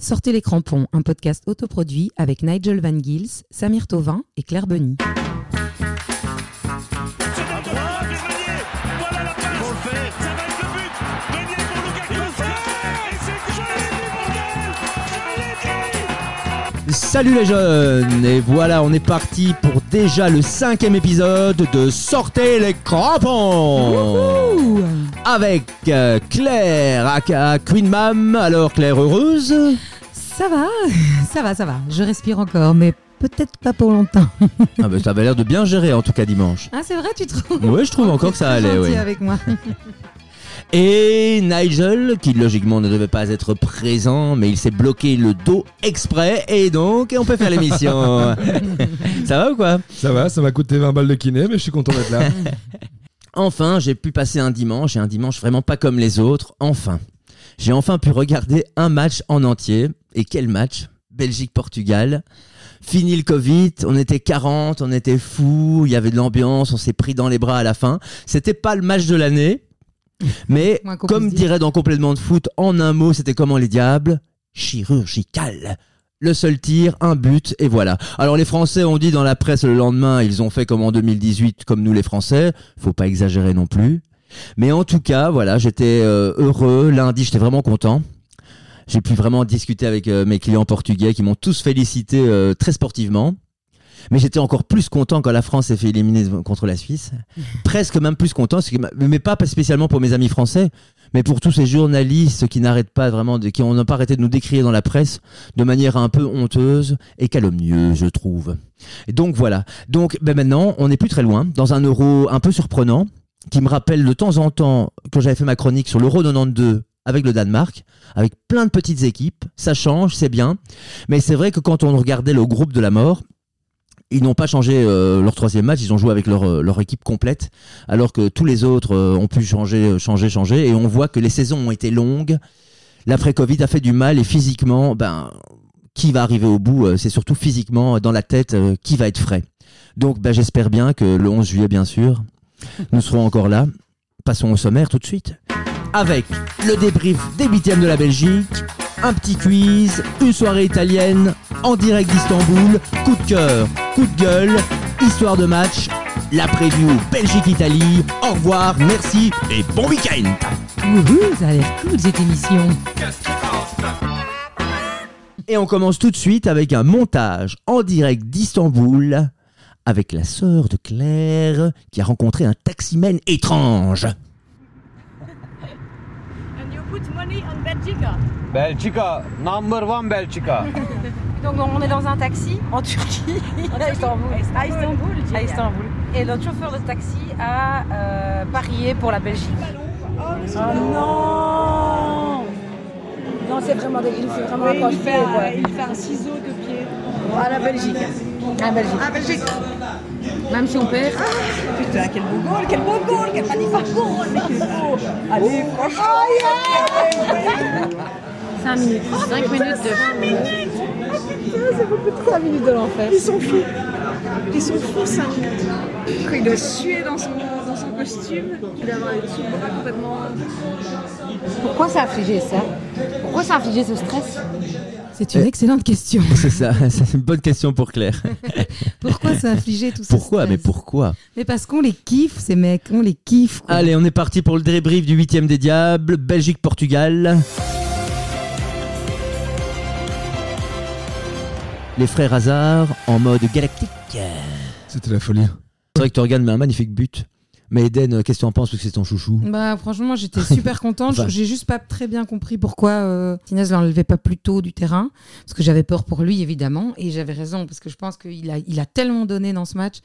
Sortez les crampons, un podcast autoproduit avec Nigel Van Gils, Samir Tovin et Claire Benny. Salut les jeunes Et voilà, on est parti pour déjà le cinquième épisode de Sortez les crampons Avec euh, Claire, aka Queen Mam. Alors Claire, heureuse? Ça va, ça va, ça va. Je respire encore, mais peut-être pas pour longtemps. ah Ça avait l'air de bien gérer en tout cas dimanche. Ah, c'est vrai, tu trouves? Oui, je trouve encore que ça allait, oui. avec moi. Et Nigel, qui logiquement ne devait pas être présent, mais il s'est bloqué le dos exprès, et donc on peut faire l'émission. ça va ou quoi? Ça va, ça m'a coûté 20 balles de kiné, mais je suis content d'être là. Enfin, j'ai pu passer un dimanche, et un dimanche vraiment pas comme les autres, enfin. J'ai enfin pu regarder un match en entier, et quel match? Belgique-Portugal. Fini le Covid, on était 40, on était fous, il y avait de l'ambiance, on s'est pris dans les bras à la fin. C'était pas le match de l'année, mais comme dirait dans Complètement de foot, en un mot, c'était comment les diables? Chirurgical. Le seul tir, un but, et voilà. Alors les Français ont dit dans la presse le lendemain, ils ont fait comme en 2018, comme nous les Français. Faut pas exagérer non plus. Mais en tout cas, voilà, j'étais euh, heureux. Lundi, j'étais vraiment content. J'ai pu vraiment discuter avec euh, mes clients portugais qui m'ont tous félicité euh, très sportivement. Mais j'étais encore plus content quand la France s'est fait éliminer contre la Suisse. Presque même plus content, mais pas spécialement pour mes amis français, mais pour tous ces journalistes qui n'arrêtent pas vraiment, de, qui n'ont pas arrêté de nous décrire dans la presse de manière un peu honteuse et calomnieuse, je trouve. Et donc voilà. Donc ben maintenant, on n'est plus très loin, dans un euro un peu surprenant, qui me rappelle de temps en temps quand j'avais fait ma chronique sur l'euro 92 avec le Danemark, avec plein de petites équipes. Ça change, c'est bien. Mais c'est vrai que quand on regardait le groupe de la mort, ils n'ont pas changé euh, leur troisième match, ils ont joué avec leur, euh, leur équipe complète, alors que tous les autres euh, ont pu changer, euh, changer, changer, et on voit que les saisons ont été longues. L'après-Covid a fait du mal, et physiquement, ben, qui va arriver au bout, euh, c'est surtout physiquement, dans la tête, qui va être frais. Donc ben, j'espère bien que le 11 juillet, bien sûr, nous serons encore là. Passons au sommaire tout de suite. Avec le débrief des huitièmes de la Belgique, un petit quiz, une soirée italienne, en direct d'Istanbul, coup de cœur, coup de gueule, histoire de match, la preview Belgique-Italie. Au revoir, merci et bon week-end Wouhou, ça a l'air cool cette émission. Et on commence tout de suite avec un montage en direct d'Istanbul avec la sœur de Claire qui a rencontré un taximène étrange. And you put money on Belgica. Belgica, number one Belgica. Donc on est dans un taxi en Turquie, à Istanbul. À Istanbul, à Istanbul. Et notre chauffeur de taxi a euh, parié pour la Belgique. Oh non Non, c'est vraiment des... il fait vraiment un il, fait un, il fait un ciseau de pied. À la Belgique. La Belgique. À Belgique. Même si on perd. putain, quel beau goal, quel beau goal, quel magnifique goal. Allez, franchement. 5 minutes. 5 minutes de. C'est beaucoup de 5 minutes de l'enfer. Ils sont fous. Ils sont fous, ça. Quand il doit suer dans son, dans son costume, il doit avoir les dessous de bras complètement. Pourquoi infligé ça? Pourquoi infligé ce stress? C'est une excellente question. C'est ça, c'est une bonne question pour Claire. Pourquoi ça a infligé tout ça Pourquoi Mais pourquoi Mais parce qu'on les kiffe, ces mecs, on les kiffe. quoi. Allez, on est parti pour le débrief du huitième des diables, Belgique-Portugal. Les frères Hazard en mode galactique. C'était la folie. C'est vrai que Torgan met un magnifique but. Mais Eden, euh, qu'est-ce que tu en penses parce que c'est ton chouchou? Bah franchement, j'étais super contente. Enfin. J'ai juste pas très bien compris pourquoi euh, Tinez l'enlevait pas plus tôt du terrain, parce que j'avais peur pour lui évidemment, et j'avais raison parce que je pense qu'il a, il a tellement donné dans ce match.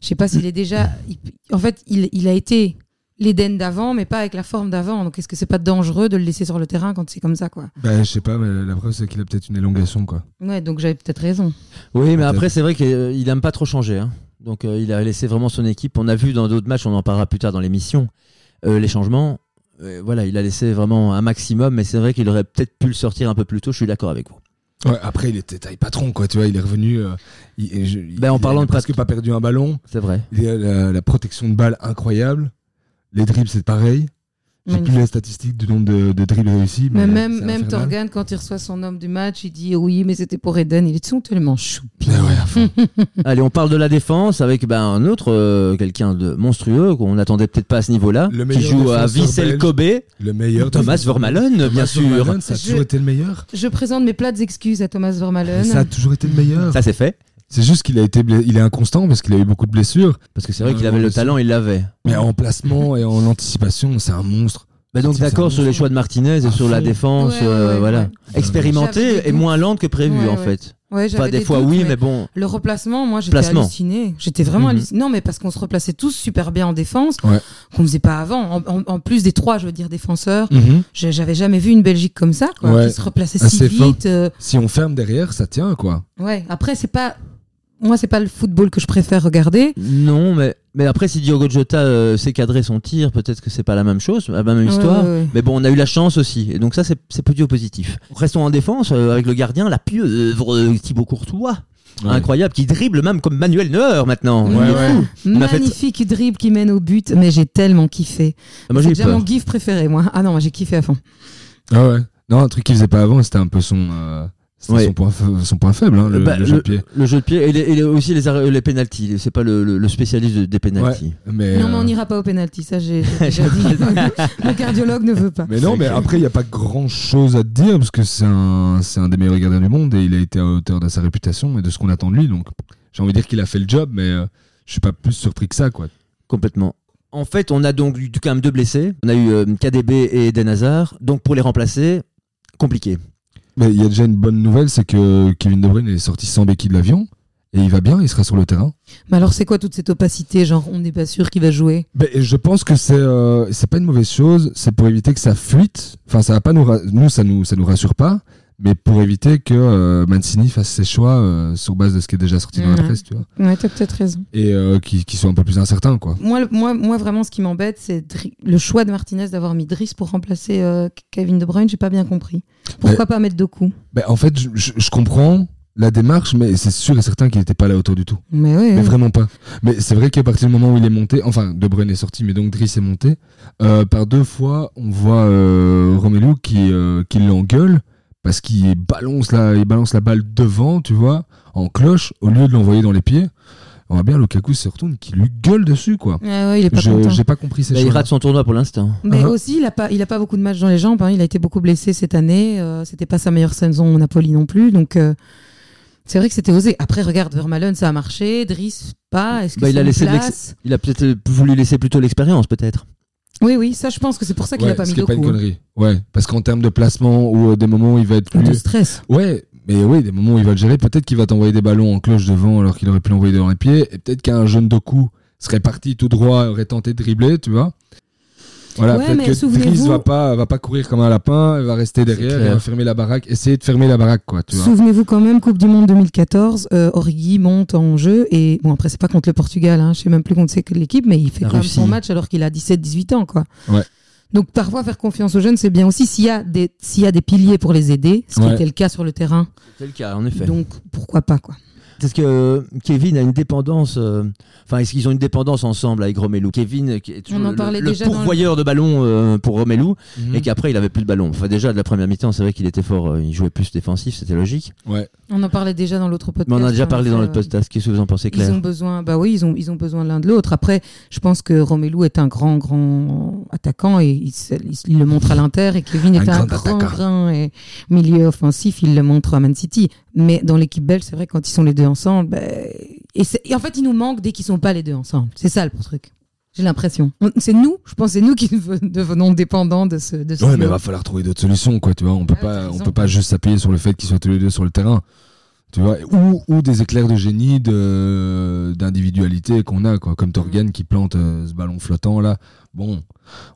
Je sais pas s'il est déjà. il- en fait, il, il a été l'Eden d'avant, mais pas avec la forme d'avant. Donc est-ce que c'est pas dangereux de le laisser sur le terrain quand c'est comme ça, quoi? Bah, je sais pas, mais la preuve, c'est qu'il a peut-être une élongation, quoi. Ouais, donc j'avais peut-être raison. Oui, mais Peut-être. après, c'est vrai qu'il aime pas trop changer. hein. Donc, euh, il a laissé vraiment son équipe. On a vu dans d'autres matchs, on en parlera plus tard dans l'émission, euh, les changements. Euh, voilà, il a laissé vraiment un maximum, mais c'est vrai qu'il aurait peut-être pu le sortir un peu plus tôt. Je suis d'accord avec vous. Ouais, après, il était taille patron, quoi. Tu vois, il est revenu. euh, il, je- Ben, en il parlant a de presque pat- pas perdu un ballon. C'est vrai. Il a la, la protection de balle incroyable. Les dribbles, c'est pareil. J'ai plus la statistique du nombre de, de drills réussis. Mais Mais, même, même. Torgan, quand il reçoit son homme du match, il dit oui, mais c'était pour Eden. Il est tout tellement choupi. Ouais, à fond. Allez, on parle de la défense avec ben, un autre, euh, quelqu'un de monstrueux qu'on n'attendait peut-être pas à ce niveau-là, Le qui joue à Vissel. Kobe, le meilleur. Thomas. Vermaelen, bien Thomas sûr. Vermaelen, ça a Je- toujours été le meilleur. Je présente mes plates excuses à Thomas Vermaelen. Ça a toujours été le meilleur. Ça c'est fait, C'est juste qu'il a été, bla- il est inconstant parce qu'il a eu beaucoup de blessures. parce que c'est vrai qu'il avait ouais, le talent, il l'avait. Mais en placement et en anticipation, c'est un monstre. Bah donc d'accord sur les choix de Martinez et À sur la défense, Ouais, ouais, euh, ouais, voilà. ouais. Des et moins lente que prévu Ouais, en ouais. fait. Ouais, j'avais Enfin, des des fois doutes, oui, mais bon. Le replacement, moi, j'étais Placement. hallucinée. J'étais vraiment Mhm. hallucinée. Non, mais parce qu'on se replaçait tous super bien en défense, Ouais. qu'on faisait pas avant. En, en- en plus des trois, je veux dire, défenseurs, Mhm. j'ai- j'avais jamais vu une Belgique comme ça, quoi, Ouais. qui se replaçait si Assez fort. vite. euh, Si on ferme derrière, ça tient quoi. ouais. Après, c'est pas. Moi, c'est pas le football que je préfère regarder. Non, mais, mais après, si Diogo Jota euh, sait cadrer son tir, peut-être que c'est pas la même chose, la même histoire. Ouais, ouais, ouais. Mais bon, on a eu la chance aussi. Et donc ça, c'est plutôt positif. Restons en défense euh, avec le gardien, la pieuvre euh, Thibaut Courtois. Incroyable, qui dribble même comme Manuel Neuer maintenant. Ouais, ouais. On a fait- Magnifique dribble qui mène au but, mais j'ai tellement kiffé. Ah, c'est déjà peur. mon gif préféré, moi. Ah non, moi j'ai kiffé à fond. Ah ouais. Non, un truc qu'il faisait pas avant, c'était un peu son, Ouais. son, point, son point faible, hein, le, Bah, le jeu de pied. le jeu de pied et, les- et les- aussi les, les pénalties. C'est pas le, le- le spécialiste de- des pénalties. Mais, Non, mais on euh, n'ira pas au penalty, ça j'ai j'ai déjà dit. le cardiologue ne veut pas. mais non, mais après, il n'y a pas grand chose à te dire parce que c'est un, c'est un des meilleurs gardiens du monde et il a été à hauteur de sa réputation et de ce qu'on attend de lui. Donc, j'ai envie de dire qu'il a fait le job, mais euh, je suis pas plus surpris que ça, quoi. Complètement. En fait, on a donc eu quand même deux blessés. On a eu euh, KDB et Eden Hazard. Donc pour les remplacer, compliqué. Mais il y a déjà une bonne nouvelle, c'est que Kevin De Bruyne est sorti sans béquille de l'avion et il va bien, il sera sur le terrain. Mais alors, c'est quoi toute cette opacité Genre, on n'est pas sûr qu'il va jouer? Ben, je pense que c'est euh, c'est pas une mauvaise chose. C'est pour éviter que ça fuite. Enfin, ça va pas nous nous ça nous ça nous rassure pas, mais pour éviter que euh, Mancini fasse ses choix euh, sur base de ce qui est déjà sorti dans la presse, tu vois, Ouais, t'as peut-être raison. et euh, qui qui soit un peu plus incertain, quoi. Moi, moi, moi, vraiment, ce qui m'embête, c'est le choix de Martinez d'avoir mis Driss pour remplacer euh, Kevin De Bruyne. J'ai pas bien compris. Pourquoi pas mettre Doku? Ben, en fait, je, comprends la démarche, mais c'est sûr et certain qu'il n'était pas à la hauteur du tout. Mais oui. Mais oui. vraiment pas. Mais c'est vrai qu'à partir du moment où il est monté, enfin, De Bruyne est sorti, mais donc Driss est monté, par deux fois, on voit Romelu qui, qui l'engueule parce qu'il balance, la, il balance la balle devant, tu vois, en cloche, au lieu de l'envoyer dans les pieds. On voit bien Lukaku se retourne, qui lui gueule dessus, quoi. Ouais, ouais, il est pas Je- content. J'ai pas compris ces Bah, il rate son tournoi pour l'instant. Mais Uh-huh. aussi, il a pas, il a pas beaucoup de matchs dans les jambes. hein. Il a été beaucoup blessé cette année. Euh, c'était pas sa meilleure saison au Napoli non plus. Donc, euh, c'est vrai que c'était osé. Après, regarde, Vermaelen, ça a marché. Driss, pas. Est-ce que Bah, il c'est a laissé place? Il a peut-être voulu laisser plutôt l'expérience, peut-être. Oui, oui, ça, je pense que c'est pour ça qu'il Ouais, a pas mis est pas Doku. une hein. connerie. Ouais, parce qu'en termes de placement ou euh, des moments où il va être Ou de plus. stress. Ouais, mais oui, des moments où il va le gérer, peut-être qu'il va t'envoyer des ballons en cloche devant alors qu'il aurait pu l'envoyer devant les pieds, et peut-être qu'un jeune Doku serait parti tout droit, aurait tenté de dribbler, tu vois. Voilà, Ouais, peut-être mais que souvenez-vous- Driss va pas, va pas courir comme un lapin, il va rester derrière, il va fermer la baraque, essayer de fermer la baraque, quoi. Souvenez-vous quand même, Coupe du Monde 2014, euh, Origi monte en jeu. Et bon, après, c'est pas contre le Portugal. Hein, je sais même plus contre l'équipe, mais il fait La quand même son match alors qu'il a 17-18 ans, quoi. Ouais. Donc, parfois, faire confiance aux jeunes, c'est bien aussi s'il y, a des- s'il y a des piliers pour les aider, ce qui Ouais. était le cas sur le terrain. C'est le cas, en effet. Donc, pourquoi pas, quoi. Est-ce que euh, Kevin a une dépendance euh, Enfin, est-ce qu'ils ont une dépendance ensemble avec Romelu? Kevin, qui est toujours en le, parlait le déjà dans le- pourvoyeur de ballon euh, pour Romelu, Mhm. et qu'après il avait plus de ballon. Enfin, déjà de la première mi-temps, c'est vrai qu'il était fort, euh, il jouait plus défensif, c'était logique. Ouais. On en parlait déjà dans l'autre podcast. Mais on en a déjà en parlé dans effet, notre podcast. Qu'est-ce que vous en pensez, Ils Claire ont besoin, bah oui, ils ont, ils ont besoin l'un de l'autre. Après, je pense que Romelu est un grand, grand attaquant et il, se- il se- il le montre à l'Inter et Kevin Un est un, grand grand, attaquant. grand et milieu offensif, il le montre à Man City. Mais dans l'équipe belge, c'est vrai, quand ils sont les deux ensemble, bah, et, en fait, il nous manque dès qu'ils sont pas les deux ensemble. C'est ça le truc. J'ai l'impression. On- C'est nous, je pense, c'est nous qui dev- devenons dépendants de ce, de ce Ouais, mais il duo. va falloir trouver d'autres solutions, quoi, tu vois. On peut Ouais, t'as pas, on peut pas juste s'appuyer sur le fait qu'ils soient tous les deux sur le terrain. Tu vois, ou, ou des éclairs de génie de d'individualité qu'on a quoi comme Torgan qui plante euh, ce ballon flottant là bon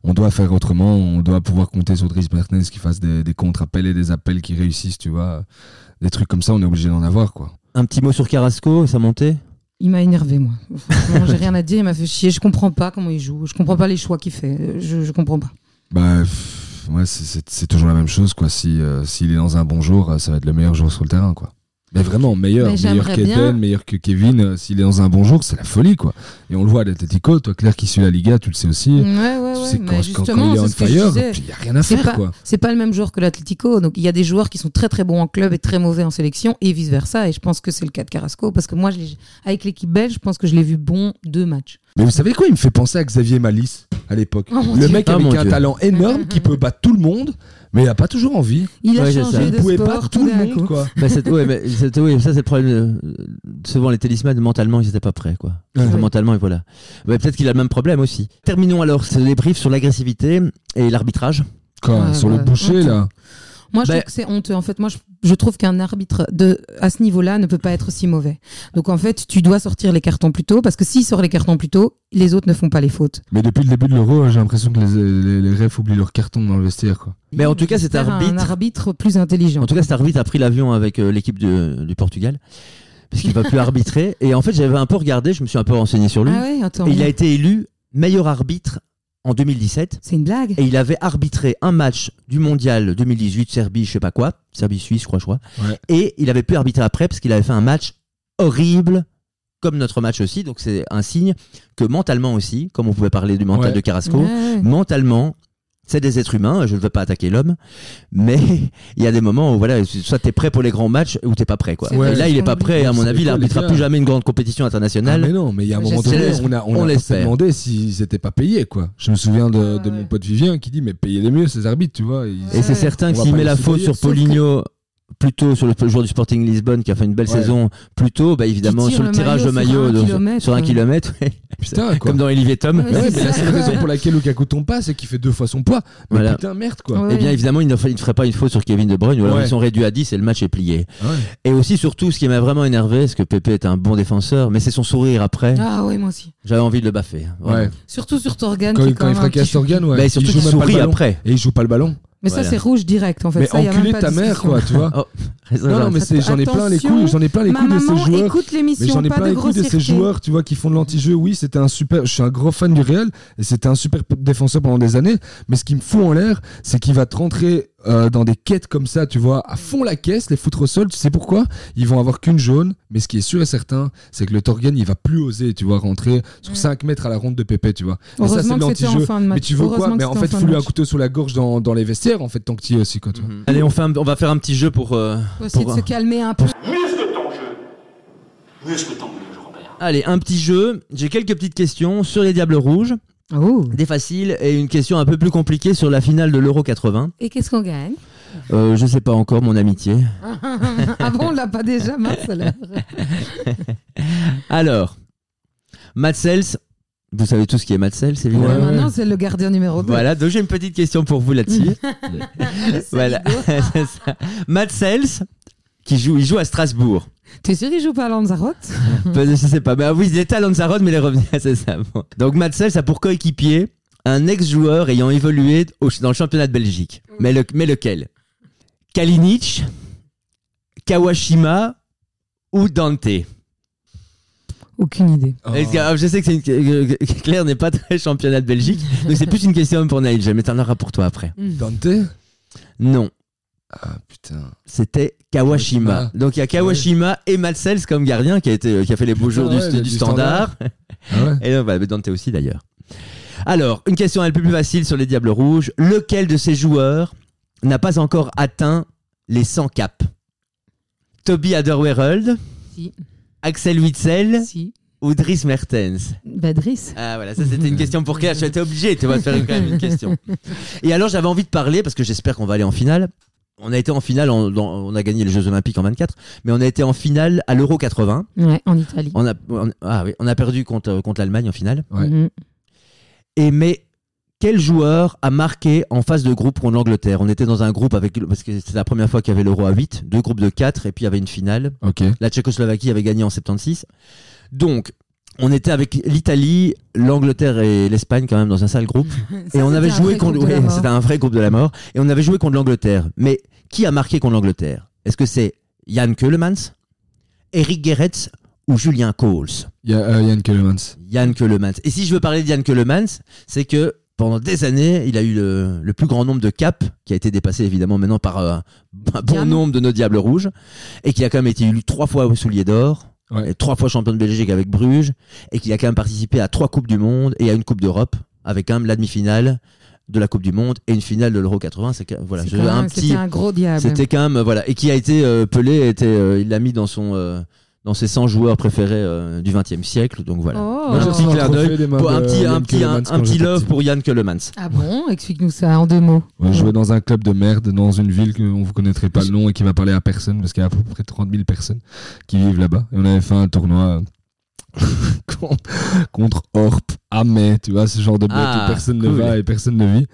on doit faire autrement on doit pouvoir compter sur Dries Mertens qui fasse des, des contre-appels et des appels qui réussissent tu vois des trucs comme ça on est obligé d'en avoir quoi Un petit mot sur Carrasco et sa montée Il m'a énervé, moi. Franchement, j'ai rien à dire, il m'a fait chier. Je comprends pas comment il joue. Je comprends pas les choix qu'il fait. Je, je comprends pas. bah ouais c'est- toujours la même chose quoi si euh, s'il est dans un bon jour euh, ça va être le meilleur joueur sur le terrain quoi Mais vraiment, meilleur, Mais meilleur qu'Eden, bien- meilleur que Kevin. euh, S'il est dans un bon jour, c'est la folie, quoi. Et on le voit à l'Atletico. Toi, Claire, qui suit la Liga, tu le sais aussi. Ouais, ouais, tu sais quand, quand- quand il est on fire, il n'y a rien à faire, pas, quoi. c'est pas le même joueur que l'Atlético. Donc il y a des joueurs qui sont très très bons en club et très mauvais en sélection et vice versa. Et je pense que c'est le cas de Carrasco parce que moi, je avec l'équipe belge, je pense que je l'ai vu bon deux matchs. Mais vous savez quoi Il me fait penser à Xavier Malice à l'époque. Oh le mec Ah, avec un Dieu. talent énorme qui peut battre tout le monde, mais il a pas toujours envie. Il a Ouais, changé ça. Il de pouvait sport battre tout le monde, quoi. Bah, ouais, mais ça c'est le problème. euh, souvent les talismans mentalement ils n'étaient pas prêts quoi. Ouais. Mentalement et voilà. Ouais, Peut-être qu'il a le même problème aussi. Terminons alors ce débrief sur l'agressivité et l'arbitrage. Quoi, Ouais, sur le boucher, là. Moi, je Ben- trouve que c'est honteux. En fait, moi, je, je trouve qu'un arbitre de à ce niveau-là ne peut pas être si mauvais. Donc, en fait, tu dois sortir les cartons plus tôt parce que s'il sort les cartons plus tôt, les autres ne font pas les fautes. Mais depuis le début de l'euro, j'ai l'impression que les, les, les refs oublient leur carton dans le vestiaire, quoi. Mais en tout cas, cet arbitre- un arbitre plus intelligent. En tout cas, cet arbitre a pris l'avion avec euh, l'équipe du Portugal parce qu'il va plus arbitrer. Et en fait, j'avais un peu regardé, je me suis un peu renseigné sur lui. ah ouais, attends. Et il a été élu meilleur arbitre en 2017. C'est une blague. Et il avait arbitré un match du mondial 2018, Serbie, je sais pas quoi, Serbie-Suisse, je crois, je crois. Ouais. Et il avait pu arbitrer après parce qu'il avait fait un match horrible, comme notre match aussi. Donc c'est un signe que mentalement aussi, comme on pouvait parler du mental Ouais. de Carrasco, Ouais, mentalement, c'est des êtres humains. Je ne veux pas attaquer l'homme, mais il y a des moments où voilà, soit t'es prêt pour les grands matchs ou t'es pas prêt quoi. Ouais. Et là, il est pas prêt. À mon avis, il les arbitrera plus jamais une grande compétition Ah, internationale. mais non, mais il y a un moment donné, on a, on On a demandé s'ils étaient pas payés, quoi. Je me souviens de, mon pote Vivien qui dit, mais payez-les mieux, ces arbitres, tu vois. Ils- Et c'est certain On que s'il met les la faute sur Poligno, plutôt sur le joueur du Sporting Lisbonne qui a fait une belle Ouais. saison, plutôt, bah évidemment sur le le tirage de maillot sur un de- kilomètre, sur un ouais. kilomètre, ouais. Putain, quoi. comme dans Olivier Tom. Ouais, Mais la seule raison pour laquelle Lukaku tombe pas, c'est qu'il fait deux fois son poids. Mais Voilà. putain, merde, quoi. Ouais. Eh bien évidemment, il ne, fa- il ne ferait pas une faute sur Kevin De Bruyne, ou alors Ouais. ils sont réduits à 10 et le match est plié. Ouais. Et aussi, surtout, ce qui m'a vraiment énervé, c'est que Pépé est un bon défenseur, mais c'est son sourire après. Ah ouais, moi aussi. J'avais envie de le baffer. Ouais. Surtout sur Torgan. Quand, est quand il fracasse Torgan, ouais. Bah, et il joue sourit après. Et il joue pas le ballon. Mais ça, c'est rouge direct en fait. Mais ça, y a même enculé pas ta de mère, discussion. quoi, tu vois. Non, non, mais j'en ai plein les couilles, j'en ai plein les couilles de ces joueurs. Mais j'en ai pas plein de les couilles de ces joueurs, tu vois, qui font de l'anti-jeu. Oui, c'était un super. Je suis un gros fan du Real et c'était un super défenseur pendant des années. Mais ce qui me fout en l'air, c'est qu'il va te rentrer euh, dans des quêtes comme ça, tu vois, à fond la caisse, les foutre au sol. Tu sais pourquoi? Ils vont avoir qu'une jaune. Mais ce qui est sûr et certain, c'est que le Torgan, il va plus oser, tu vois, rentrer sur Mm. 5 mètres à la ronde de Pépé, tu vois. Et ça, c'est Heureusement de que c'était en l'anti-jeu. Mais tu veux quoi? Mais en fait, fin de fous-lui un couteau sous la gorge dans, dans les vestiaires, en fait, tant que tu y es aussi, quoi, tu vois. Mhm. Allez, on, fait un- on va faire un petit jeu pour. Faut essayer pour- de se calmer un peu. Muscle ton jeu. Muscle ton jeu, Robert. Allez, un petit jeu. J'ai quelques petites questions sur les Diables Rouges, Oh. des faciles, et une question un peu plus compliquée sur la finale de l'Euro 80. Et qu'est-ce qu'on gagne? Euh, je sais pas encore, mon amitié. Ah bon, on l'a pas déjà, mince alors. Alors, Matt Sells, vous savez tous qui est Matt Sells, évidemment. Ouais. Maintenant, c'est le gardien numéro 2. Voilà, donc j'ai une petite question pour vous là-dessus. voilà, c'est ça. Matt Sells, qui joue, il joue à Strasbourg. T'es sûr qu'il joue pas à Lanzarote? Je sais pas. Bah oui, il était à Lanzarote, mais il est revenu. c'est ça. bon. Donc Matt Sells a pour coéquipier un ex-joueur ayant évolué au- dans le championnat de Belgique. Mais, le- mais lequel? Kalinic, Kawashima ou Dante? Aucune idée. Oh. Ah, Je sais que, une... Claire n'est pas très championnat de Belgique, donc c'est plus une question pour Naïl. Mais t'en auras pour toi après. Dante Non, Ah putain. c'était Kawashima. Kawashima. Donc il y a Kawashima et Matt Sells comme gardien qui a, été, qui a fait les beaux jours Ah du, ouais, du du standard. Ah ouais Et voilà, mais Dante aussi d'ailleurs. Alors, une question un peu plus facile sur les Diables Rouges. Lequel de ces joueurs n'a pas encore atteint les 100 caps? Toby Alderweireld, Si. Axel Witzel Si. ou Dries Mertens Badris. Ah voilà, ça c'était une question pour Claire. J'étais obligé, tu vas te faire une- quand même une question. Et alors j'avais envie de parler, parce que j'espère qu'on va aller en finale. On a été en finale, en- dans- on a gagné les Jeux Olympiques en 24, mais on a été en finale à l'Euro 80. Ouais, en Italie. On a, on- ah oui, on a perdu contre, contre l'Allemagne en finale. Ouais. Mhm. Et mais quel joueur a marqué en phase de groupe contre l'Angleterre? On était dans un groupe avec parce que c'était la première fois qu'il y avait l'Euro à 8, deux groupes de 4 et puis il y avait une finale. Ok. La Tchécoslovaquie avait gagné en 76. Donc on était avec l'Italie, l'Angleterre et l'Espagne quand même dans un sale groupe et on avait joué contre ouais, c'était un vrai groupe de la mort et on avait joué contre l'Angleterre. Mais qui a marqué contre l'Angleterre? Est-ce que c'est Jan Keulemans, Eric Gerets ou Julien Coles Il y a euh, Yann Kellemans. Yann Keulemans. Et si je veux parler de Yann Keulemans, c'est que pendant des années, il a eu le, le plus grand nombre de caps, qui a été dépassé évidemment maintenant par euh, un bon nombre de nos Diables Rouges, et qui a quand même été élu trois fois au soulier d'or, Ouais. et trois fois champion de Belgique avec Bruges, et qui a quand même participé à trois Coupes du Monde et à une Coupe d'Europe, avec quand même la demi-finale de la Coupe du Monde et une finale de l'Euro 80. C'est voilà, C'est je- quand un même- petit, C'était un gros diable. c'était quand même voilà, et qui a été euh, Pelé était, euh, il l'a mis dans son euh, dans ses 100 joueurs préférés euh, du 20e siècle. Donc voilà. Oh. Un petit un clin d'œil petit, un petit, un, un love pour Yann Kellemans. Ah bon? Explique-nous ça en deux mots. Ouais, je jouais dans un club de merde dans une ville qu'on vous connaîtrez pas le nom et qui va parler à personne parce qu'il y a à peu près 30 000 personnes qui vivent là-bas. Et on avait fait un tournoi contre Orp, Amé, tu vois, ce genre de bête Ah, où personne cool. ne va et personne ne vit.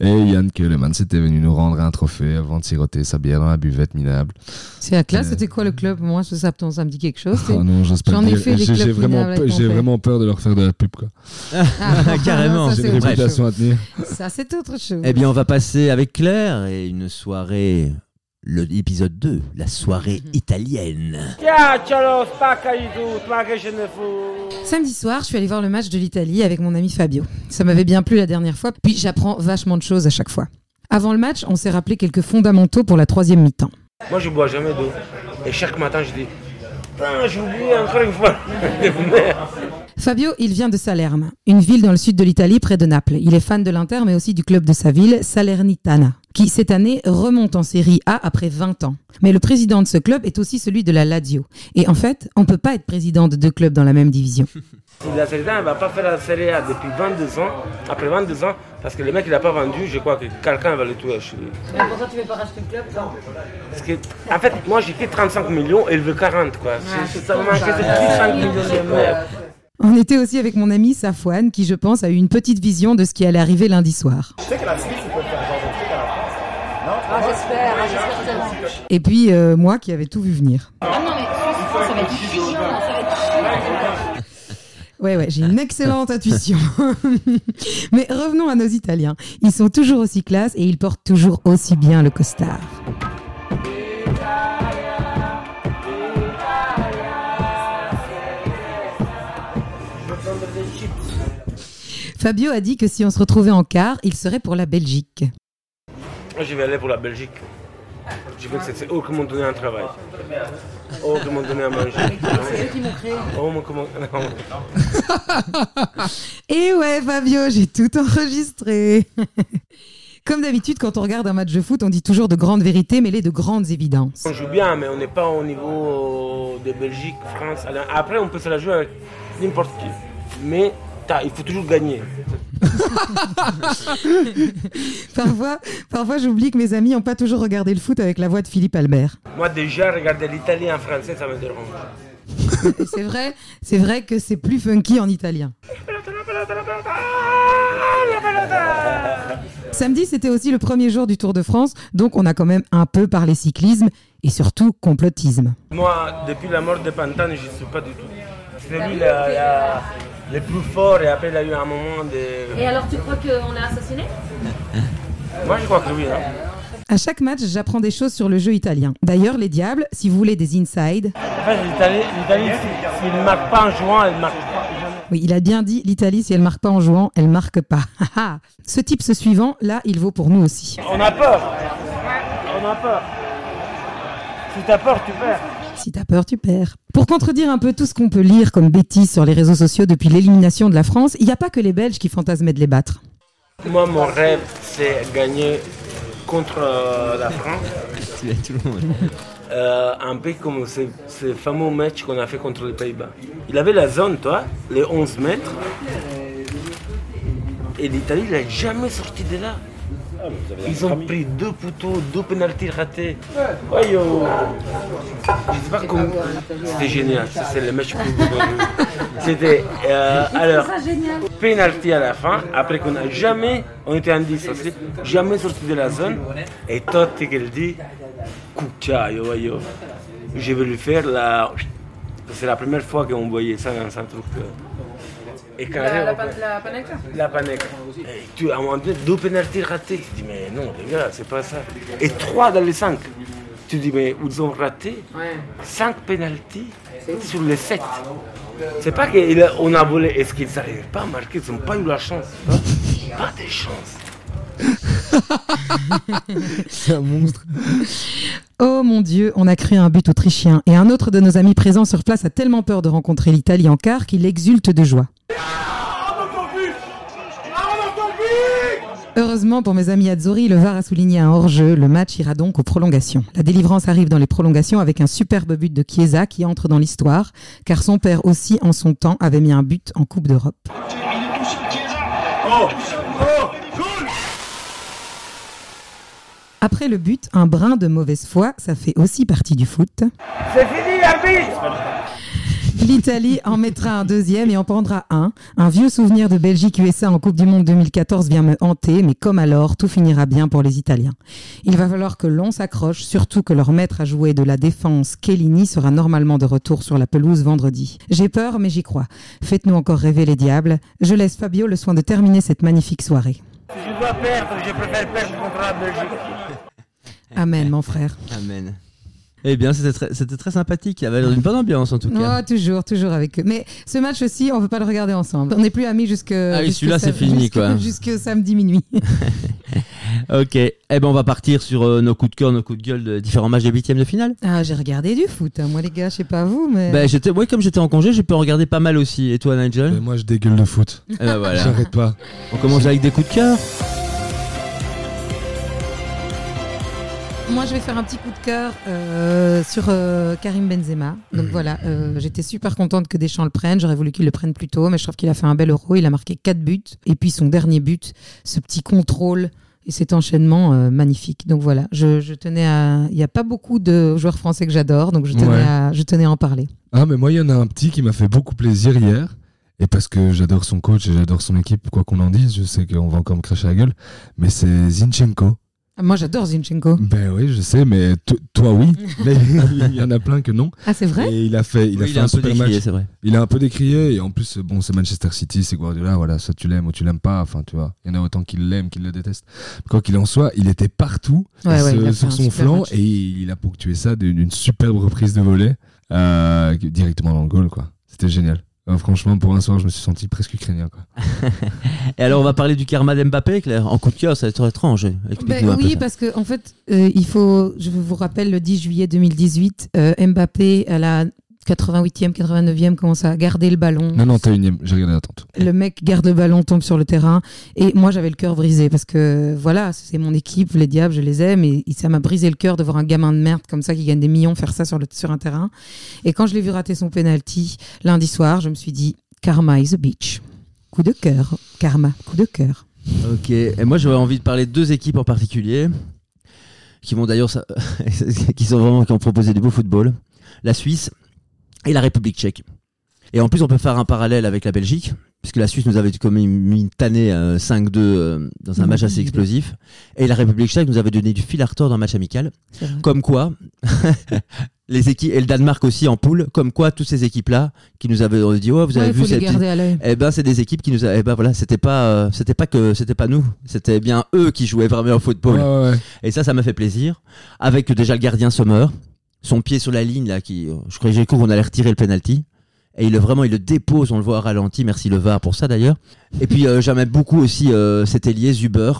Et Yann Keuleman s'était venu nous rendre un trophée avant de siroter sa bière dans la buvette minable. C'est la classe, Euh. c'était quoi le club? Moi, ce Sapton, ça me dit quelque chose. Oh non, J'en ai fait J'ai vraiment, j'ai vraiment peur de leur faire de la pub. quoi. Ah, Carrément. ça, J'ai c'est une autre réputation à tenir. chose. Ça, c'est autre chose. Eh bien, on va passer avec Claire et une soirée, l'épisode 2, la soirée italienne. Samedi soir, je suis allée voir le match de l'Italie avec mon ami Fabio. Ça m'avait bien plu la dernière fois, puis j'apprends vachement de choses à chaque fois. Avant le match, on s'est rappelé quelques fondamentaux pour la troisième mi-temps. Moi, je bois jamais d'eau. Et chaque matin, je dis Putain, j'ai oublié encore une fois. Merde. Fabio, il vient de Salerme, une ville dans le sud de l'Italie près de Naples. Il est fan de l'Inter, mais aussi du club de sa ville, Salernitana, qui cette année remonte en Série A après 20 ans. Mais le président de ce club est aussi celui de la Lazio. Et en fait, on peut pas être président de deux clubs dans la même division. Si la A ne va pas faire la Serie A depuis 22 ans, après 22 ans, parce que le mec il n'a pas vendu, je crois que quelqu'un va le tuer chez lui. pourquoi tu veux pas racheter le club Parce que, en fait, moi j'ai fait 35 millions et il veut 40 quoi. C'est- ça me manquait de petits 5 millions de merde. On était aussi avec mon ami Safouane, qui je pense a eu une petite vision de ce qui allait arriver lundi soir. Ah, j'espère, ah, j'espère tellement. Et puis euh, moi qui avais tout vu venir. Ah non, mais ça va être chiant, ça va être chiant. Ouais, ouais, j'ai une excellente intuition. Mais revenons à nos Italiens. Ils sont toujours aussi classe et ils portent toujours aussi bien le costard. Fabio a dit que si on se retrouvait en quart, il serait pour la Belgique. Je vais aller pour la Belgique. Je veux que c'est- eux qui m'ont donné un travail. Eux qui m'ont donné à manger. C'est eux qui m'ont créé. Oh, mon comment. Et ouais, Fabio, j'ai tout enregistré. Comme d'habitude, quand on regarde un match de foot, on dit toujours de grandes vérités mêlées de grandes évidences. On joue bien, mais on n'est pas au niveau de Belgique, France. Après, on peut se la jouer avec n'importe qui. Mais il faut toujours gagner. Parfois, parfois j'oublie que mes amis n'ont pas toujours regardé le foot avec la voix de Philippe Albert. Moi, déjà, regarder l'italien en français, ça me dérange. C'est vrai, c'est vrai que c'est plus funky en italien. Samedi, c'était aussi le premier jour du Tour de France, donc on a quand même un peu parlé cyclisme et surtout complotisme. Moi, depuis la mort de Pantane, je ne suis pas du tout. C'est lui la- la- le plus fort et après, il a eu un moment de. Et alors, tu crois qu'on l'a assassiné? Moi, je crois que oui. hein. À chaque match, j'apprends des choses sur le jeu italien. D'ailleurs, les diables, si vous voulez des insides, En fait, l'Italie, l'Italie, si- s'il ne marque pas en jouant, elle ne marque pas. oui, il a bien dit, l'Italie, si elle marque pas en jouant, elle marque pas. Ce type ce suivant, là, il vaut pour nous aussi. On a peur. On a peur. Si t'as peur, tu perds. Si t'as peur, tu perds. Pour contredire un peu tout ce qu'on peut lire comme bêtises sur les réseaux sociaux depuis l'élimination de la France, il n'y a pas que les Belges qui fantasmaient de les battre. Moi, mon rêve, c'est gagner contre euh, la France. Euh, un peu comme ce, ce fameux match qu'on a fait contre les Pays-Bas. Il avait la zone, toi, les 11 mètres. Et l'Italie, il n'a jamais sorti de là. Ils ont pris deux poteaux, deux pénalties ratés. Ouais, yo. Je sais pas comment. C'était génial. C'est le match plus beau que j'ai vu. C'était. euh, alors, pénalty à la fin. Après qu'on n'a jamais. On était en 10 aussi. Jamais sorti de la zone. Et Totti qui le dit. Ouais, yo. Je vais lui faire la. C'est la première fois qu'on voyait ça dans un truc. euh. Et quand La, la, la panenka la panique. Et tu, à un moment donné, deux pénalties ratés. Tu dis, mais non, les gars, c'est pas ça. Et trois dans les cinq. Tu dis, mais ils ont raté cinq pénalties sur les sept. C'est pas qu'on a volé. Est-ce qu'ils n'arrivent pas à marquer? Ils n'ont pas eu la chance. pas des chances. C'est un monstre. Oh mon Dieu, on a créé un but autrichien et un autre de nos amis présents sur place a tellement peur de rencontrer l'Italie en quart qu'il exulte de joie. Heureusement pour mes amis Azzurri, le VAR a souligné un hors-jeu. Le match ira donc aux prolongations. La délivrance arrive dans les prolongations avec un superbe but de Chiesa qui entre dans l'histoire, car son père aussi, en son temps, avait mis un but en Coupe d'Europe. Après le but, un brin de mauvaise foi, ça fait aussi partie du foot. C'est fini, arbitre L'Italie en mettra un deuxième et en prendra un. Un vieux souvenir de Belgique-USA en Coupe du Monde 2014 vient me hanter, mais comme alors, tout finira bien pour les Italiens. Il va falloir que l'on s'accroche, surtout que leur maître à jouer de la défense, Kellini, sera normalement de retour sur la pelouse vendredi. J'ai peur, mais j'y crois. Faites-nous encore rêver les diables. Je laisse Fabio le soin de terminer cette magnifique soirée. Si je dois perdre, je préfère perdre contre la Belgique. Amen, mon frère. Amen. Eh bien, c'était très, c'était très sympathique. Il y avait une bonne ambiance en tout cas. Oh, toujours, toujours avec eux. Mais ce match aussi, on ne peut pas le regarder ensemble. On n'est plus amis jusque. Ah oui, celui-là, c'est fini, jusque- quoi. Jusque samedi minuit. Ok. Eh ben, on va partir sur euh, nos coups de cœur, nos coups de gueule de différents matchs des huitièmes de finale. Ah, j'ai regardé du foot. hein. Moi, les gars, je sais pas vous, mais. Ben, j'étais, ouais, comme j'étais en congé, j'ai pu en regarder pas mal aussi. Et toi, Nigel? Mais moi, je dégueule de foot. Eh ben, voilà. J'arrête pas. On commence avec des coups de cœur? Moi, je vais faire un petit coup de cœur euh, sur euh, Karim Benzema. Donc Mhm. voilà, euh, j'étais super contente que Deschamps le prenne. J'aurais voulu qu'il le prenne plus tôt, mais je trouve qu'il a fait un bel euro. Il a marqué 4 buts. Et puis son dernier but, ce petit contrôle et cet enchaînement euh, magnifique. Donc voilà, je, je tenais à. Il n'y a pas beaucoup de joueurs français que j'adore, donc je tenais, Ouais. à, je tenais à en parler. Ah, mais moi, il y en a un petit qui m'a fait beaucoup plaisir hier. Et parce que j'adore son coach et j'adore son équipe, quoi qu'on en dise, je sais qu'on va encore me cracher la gueule. Mais c'est Zinchenko. Ah, Moi, j'adore Zinchenko. Ben oui, je sais, mais to- toi, oui. Mais il y en a plein que non. Ah, c'est vrai Et il a fait, il a fait un, un peu super décrié, match. c'est vrai. Il a un peu décrié. Et en plus, bon, c'est Manchester City, c'est Guardiola. Voilà, soit tu l'aimes ou tu l'aimes pas. Enfin, tu vois, il y en a autant qui l'aiment, qui le détestent. Quoi qu'il en soit, il était partout Ouais, ce- sur son super flanc match. et il a ponctué ça d'une superbe reprise de volée euh, directement dans le goal, quoi. C'était génial. Franchement, pour un soir, je me suis senti presque ukrainien, quoi. Et alors, on va parler du karma d'Mbappé, Claire. En coup de cœur, ça va être étrange. Explique-nous Ben oui, parce que en fait, euh, il faut, je vous rappelle, le 10 juillet 2018, euh, Mbappé à la 88e, 89e commence à garder le ballon. Non, non, t'as une, j'ai regardé la tente. Le mec garde le ballon, tombe sur le terrain. Et moi, j'avais le cœur brisé parce que voilà, c'est mon équipe, les diables, je les aime. Et ça m'a brisé le cœur de voir un gamin de merde comme ça qui gagne des millions faire ça sur, le, sur un terrain. Et quand je l'ai vu rater son penalty lundi soir, je me suis dit, Karma is a bitch. Coup de cœur. Karma, coup de cœur. Ok. Et moi, j'aurais envie de parler de deux équipes en particulier, qui vont d'ailleurs, qui sont vraiment qui ont proposé du beau football. La Suisse et la République tchèque. Et en plus, on peut faire un parallèle avec la Belgique, puisque la Suisse nous avait mis une tannée euh, 5-2 euh, dans un match assez explosif, et la République tchèque nous avait donné du fil à retordre dans un match amical. Comme quoi, les équipes et le Danemark aussi en poule, comme quoi toutes ces équipes-là qui nous avaient dit, oh, vous avez Ouais, vu cette eh ben, c'est des équipes qui nous, a... eh ben voilà, c'était pas, euh, c'était pas que, c'était pas nous, c'était bien eux qui jouaient vraiment au football. Ouais. Et ça, ça m'a fait plaisir. Avec déjà le gardien Sommer, son pied sur la ligne là, qui, euh, je croyais qu'on allait retirer le penalty. Et il le vraiment, il le dépose, on le voit au ralenti. Merci le VAR pour ça d'ailleurs. Et puis euh, j'aimais beaucoup aussi euh, cet ailier Zuber,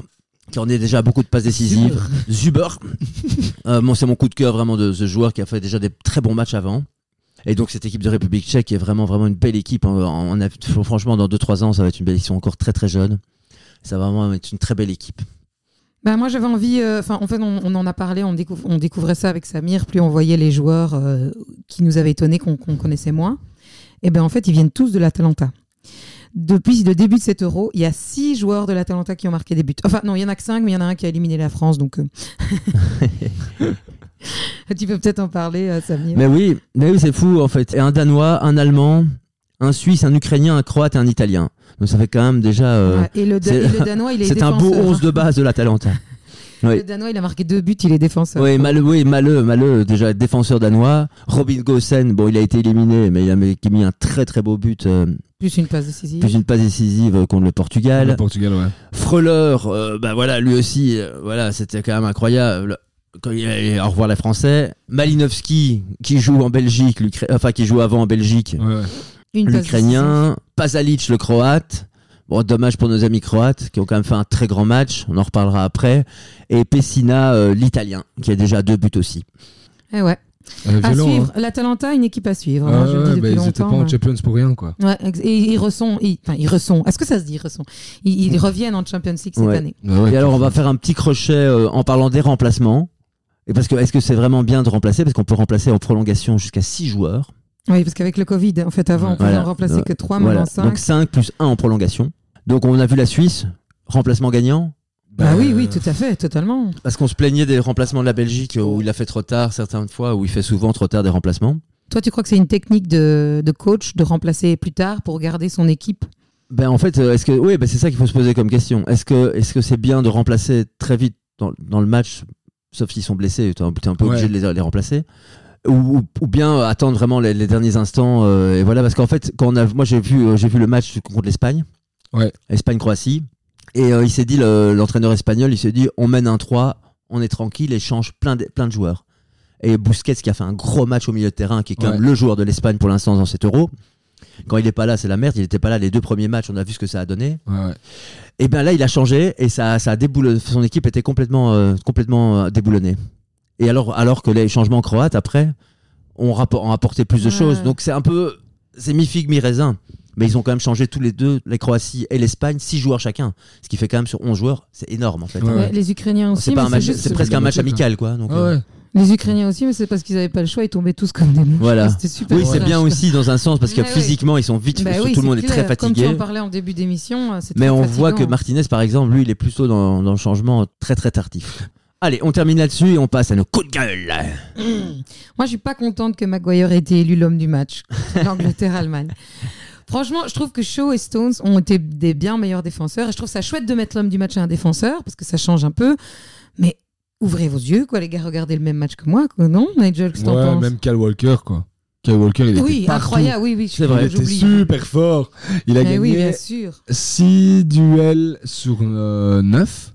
qui en est déjà beaucoup de passes décisives. Zuber, Euh, bon, c'est mon coup de cœur vraiment de ce joueur qui a fait déjà des très bons matchs avant. Et donc cette équipe de République Tchèque est vraiment vraiment une belle équipe. On, on a- franchement, dans 2-3 ans, ça va être une belle. Ils sont encore très très jeunes. Ça va vraiment être une très belle équipe. Bah, moi j'avais envie, euh, enfin en fait on, on en a parlé, on, découvre- on découvrait ça avec Samir, plus on voyait les joueurs euh, qui nous avaient étonnés, qu'on connaissait moins. Et ben en fait ils viennent tous de l'Atalanta. Depuis le début de cet euro, il y a six joueurs de l'Atalanta qui ont marqué des buts. Enfin non, il y en a que cinq, mais il y en a un qui a éliminé la France, donc... euh, tu peux peut-être en parler, Samir. Mais oui, mais oui, c'est fou en fait. Et un Danois, un Allemand, un Suisse, un Ukrainien, un Croate et un Italien. Donc ça fait quand même déjà. euh, Ouais, et, le, et Danois, il est c'est un beau défenseur. 11 de base de l'Atalanta. Oui. Le Danois, il a marqué deux buts, il est défenseur. Oui, maleux, oui, maleux, maleux, déjà défenseur danois. Robin Gosen, bon, il a été éliminé, mais il a mis, un très très beau but, euh, Plus une passe décisive. plus une passe décisive euh, contre le Portugal. Le Portugal, ouais. Freleur, euh, bah voilà, lui aussi, euh, voilà, c'était quand même incroyable. Quand il a, au revoir les Français. Malinowski, qui joue en Belgique, enfin qui joue avant en Belgique, Ouais, ouais. L'Ukrainien. Pasalic, le Croate. Bon, dommage pour nos amis croates qui ont quand même fait un très grand match. On en reparlera après. Et Pessina, euh, l'Italien, qui a déjà deux buts aussi. Eh ouais. Euh, À violent, suivre. hein. L'Atalanta, une équipe à suivre. Ah hein, je le dis ouais, depuis bah, ils étaient pas en Champions pour rien, quoi. Ouais, et ils ressont, ils, enfin, ils ressont. Est-ce que ça se dit, ils ressont ils, ils reviennent en Champions League cette Ouais. année. Ah ouais, Et alors, on va faire un petit crochet euh, en parlant des remplacements. Et parce que, est-ce que c'est vraiment bien de remplacer? Parce qu'on peut remplacer en prolongation jusqu'à 6 joueurs. Oui, parce qu'avec le Covid, en fait, avant, on pouvait Voilà. en remplacer que 3, Voilà. maintenant 5. Donc 5 plus 1 en prolongation. Donc, on a vu la Suisse, remplacement gagnant. Bah oui, oui, tout à fait, totalement. Parce qu'on se plaignait des remplacements de la Belgique où il a fait trop tard certaines fois, où il fait souvent trop tard des remplacements. Toi, tu crois que c'est une technique de, de coach de remplacer plus tard pour garder son équipe? Ben en fait, euh, est-ce que oui, ben c'est ça qu'il faut se poser comme question. Est-ce que est-ce que c'est bien de remplacer très vite dans, dans le match, sauf s'ils sont blessés, tu es un peu Ouais. obligé de les, les remplacer, ou, ou- ou bien attendre vraiment les, les derniers instants euh, et voilà parce qu'en fait quand on a, moi j'ai vu euh, j'ai vu le match contre l'Espagne, Ouais. Espagne Croatie, et euh, il s'est dit le- l'entraîneur espagnol, il s'est dit on mène un 3 on est tranquille et change plein de, plein de joueurs. Et Busquets qui a fait un gros match au milieu de terrain, qui est quand même le joueur de l'Espagne pour l'instant dans cet Euro. Quand il est pas là, c'est la merde. Il était pas là les deux premiers matchs. On a vu ce que ça a donné. Ouais, ouais. Et bien là, il a changé et ça, ça a déboulonné. Son équipe était complètement, euh, complètement déboulonnée. Et alors, alors que les changements croates après ont, apporté plus de Ouais. choses. Donc c'est un peu, c'est mi figue mi raisin. Mais ils ont quand même changé tous les deux, la Croatie et l'Espagne, 6 joueurs chacun. Ce qui fait quand même sur 11 joueurs, c'est énorme en fait. Ouais, Ouais, Les Ukrainiens aussi. C'est presque un match amical quoi. Donc, Ah euh. Les Ukrainiens aussi, mais c'est parce qu'ils n'avaient pas le choix, ils tombaient tous comme des mouches. Voilà. Super. Oui, c'est bien aussi dans un sens parce que physiquement ils sont vite, Bah tout oui, le monde c'est est très clair. Comme tu fatigué. en parlais en début d'émission, euh, Mais très on voit que. Martinez, par exemple, lui, il est plutôt dans, dans le changement très très tardif. Allez, on termine là-dessus et on passe à nos coups de gueule. Moi, je suis pas contente que Maguire ait été élu l'homme du match. L'Angleterre-Allemagne. Franchement, je trouve que Shaw et Stones ont été des bien meilleurs défenseurs. Et je trouve ça chouette de mettre l'homme du match à un défenseur parce que ça change un peu. Mais ouvrez vos yeux, quoi, les gars, regardez le même match que moi, quoi, non, Nigel, que Ouais, même Cal Walker, quoi. Cal Walker, il était Oui, partout. incroyable, oui, oui, je C'est vrai, Il était super fort. Il a Mais oui, bien gagné sûr. 6 duels sur 9.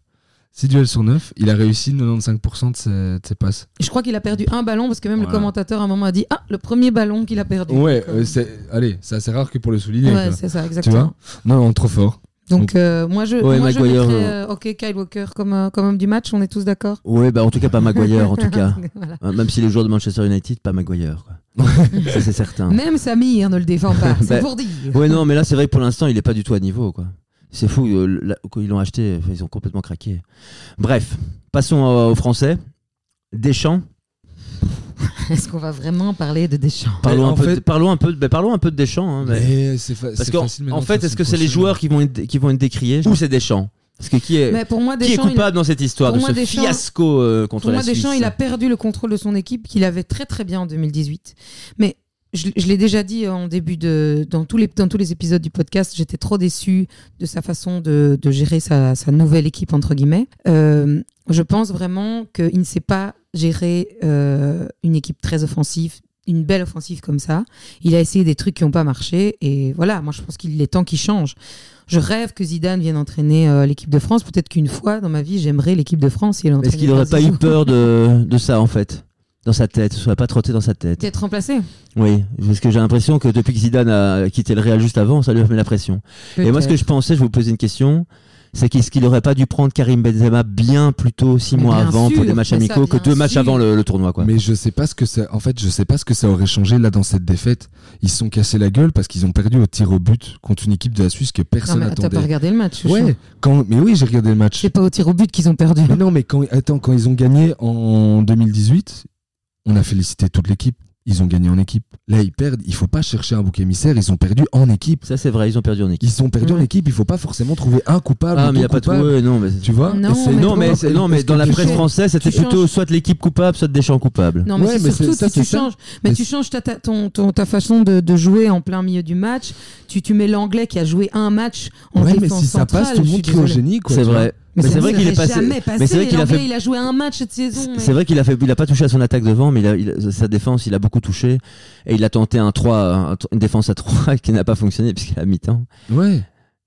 6 duels sur 9. Il a réussi 95% de ses, de ses passes. Je crois qu'il a perdu un ballon parce que même le commentateur à un moment a dit Ah, le premier ballon qu'il a perdu. Ouais, Donc, euh, euh, c'est, allez, c'est assez rare que pour le souligner. ouais, c'est ça, Tu exactement. vois Non, non, trop fort. Donc, euh, moi, je, Ouais, moi, je Maguire, mettrais, euh, euh, ok, Kyle Walker comme, comme homme du match, on est tous d'accord Oui, bah en tout cas pas Maguire, en tout cas. Voilà. Euh, Même si les joueurs de Manchester United, pas Maguire. Quoi. ça c'est certain. Même Samir ne le défend pas, c'est Bah, pour dire. Ouais, non, mais là c'est vrai que pour l'instant il est pas du tout à niveau. quoi. C'est fou, euh, là, quand ils l'ont acheté, ils ont complètement craqué. Bref, passons euh, aux Français. Deschamps. Est-ce qu'on va vraiment parler de Deschamps Parlons, un peu, fait- de, parlons, un peu, de- parlons un peu de Deschamps. hein, mais- Mais c'est, fa- Parce qu'en en fait, est-ce que ce c'est les joueurs qui vont être, qui vont être décriés? Ou c'est Deschamps Parce que qui est, Mais pour moi, qui est a- coupable dans cette histoire pour de moi, ce Deschamps- fiasco euh, contre pour la moi, Suisse Deschamps, il a perdu le contrôle de son équipe qu'il avait très très bien en 2018. Mais je, je l'ai déjà dit en début de dans tous les dans tous les épisodes du podcast, j'étais trop déçue de sa façon de, de gérer sa, sa nouvelle équipe entre guillemets. Euh, je pense vraiment qu'il ne sait pas gérer euh, une équipe très offensive, une belle offensive comme ça. Il a essayé des trucs qui n'ont pas marché et voilà. Moi, je pense qu'il est temps qu'il change. Je rêve que Zidane vienne entraîner euh, l'équipe de France. Peut-être qu'une fois dans ma vie, j'aimerais l'équipe de France. Est-ce qu'il n'aurait pas eu peur de, de ça en fait? Dans sa tête, ça serait pas trotté dans sa tête. d'être remplacé Oui, parce que j'ai l'impression que depuis que Zidane a quitté le Real juste avant, ça lui a mis la pression. Et moi, ce que je pensais, je vais vous poser une question, c'est qu'est-ce qu'il aurait pas dû prendre Karim Benzema bien plus tôt, six Mais mois avant, pour des matchs amicaux, que deux matchs avant le, le tournoi, quoi. Mais je sais pas ce que ça. En fait, je sais pas ce que ça aurait changé là dans cette défaite. Ils se sont cassés la gueule parce qu'ils ont perdu au tir au but contre une équipe de la Suisse que personne mais t'as pas n'attendait. regardé le match. Ouais, quand. Mais oui, j'ai regardé le match. C'est pas au tir au but qu'ils ont perdu. Mais non, mais quand attends, quand ils ont gagné en 2018, on a félicité toute l'équipe. Ils ont gagné en équipe. Là, ils perdent. Il faut pas chercher un bouc émissaire. Ils ont perdu en équipe. Ça, c'est vrai, ils ont perdu en équipe. Ils ont perdu en équipe. Il faut pas forcément trouver un coupable. Ah, mais il y deux a pas de. ouais, non, mais. Tu vois? Non, mais Non, mais, non, dans la presse changes- française, c'était plutôt changes- soit l'équipe coupable, soit Deschamps coupable. Non, mais Ouais, c'est surtout ça, si tu changes. Mais Mais tu changes ta, ta- ton, ton- ta façon de, de jouer en plein milieu du match. Tu, tu mets l'anglais qui a joué un match en Ouais, mais défense si ça passe, tout le monde au désolée. génie. C'est vrai. Mais, c'est vrai qu'il est passé. jamais passé. Mais c'est vrai qu'il a fait. il a joué un match cette saison. mais- C'est vrai qu'il a fait, il a pas touché à son attaque devant, mais il a, il a- sa défense, il a beaucoup touché et il a tenté un 3, un- une défense à 3 qui n'a pas fonctionné puisqu'il a mi-temps. Ouais.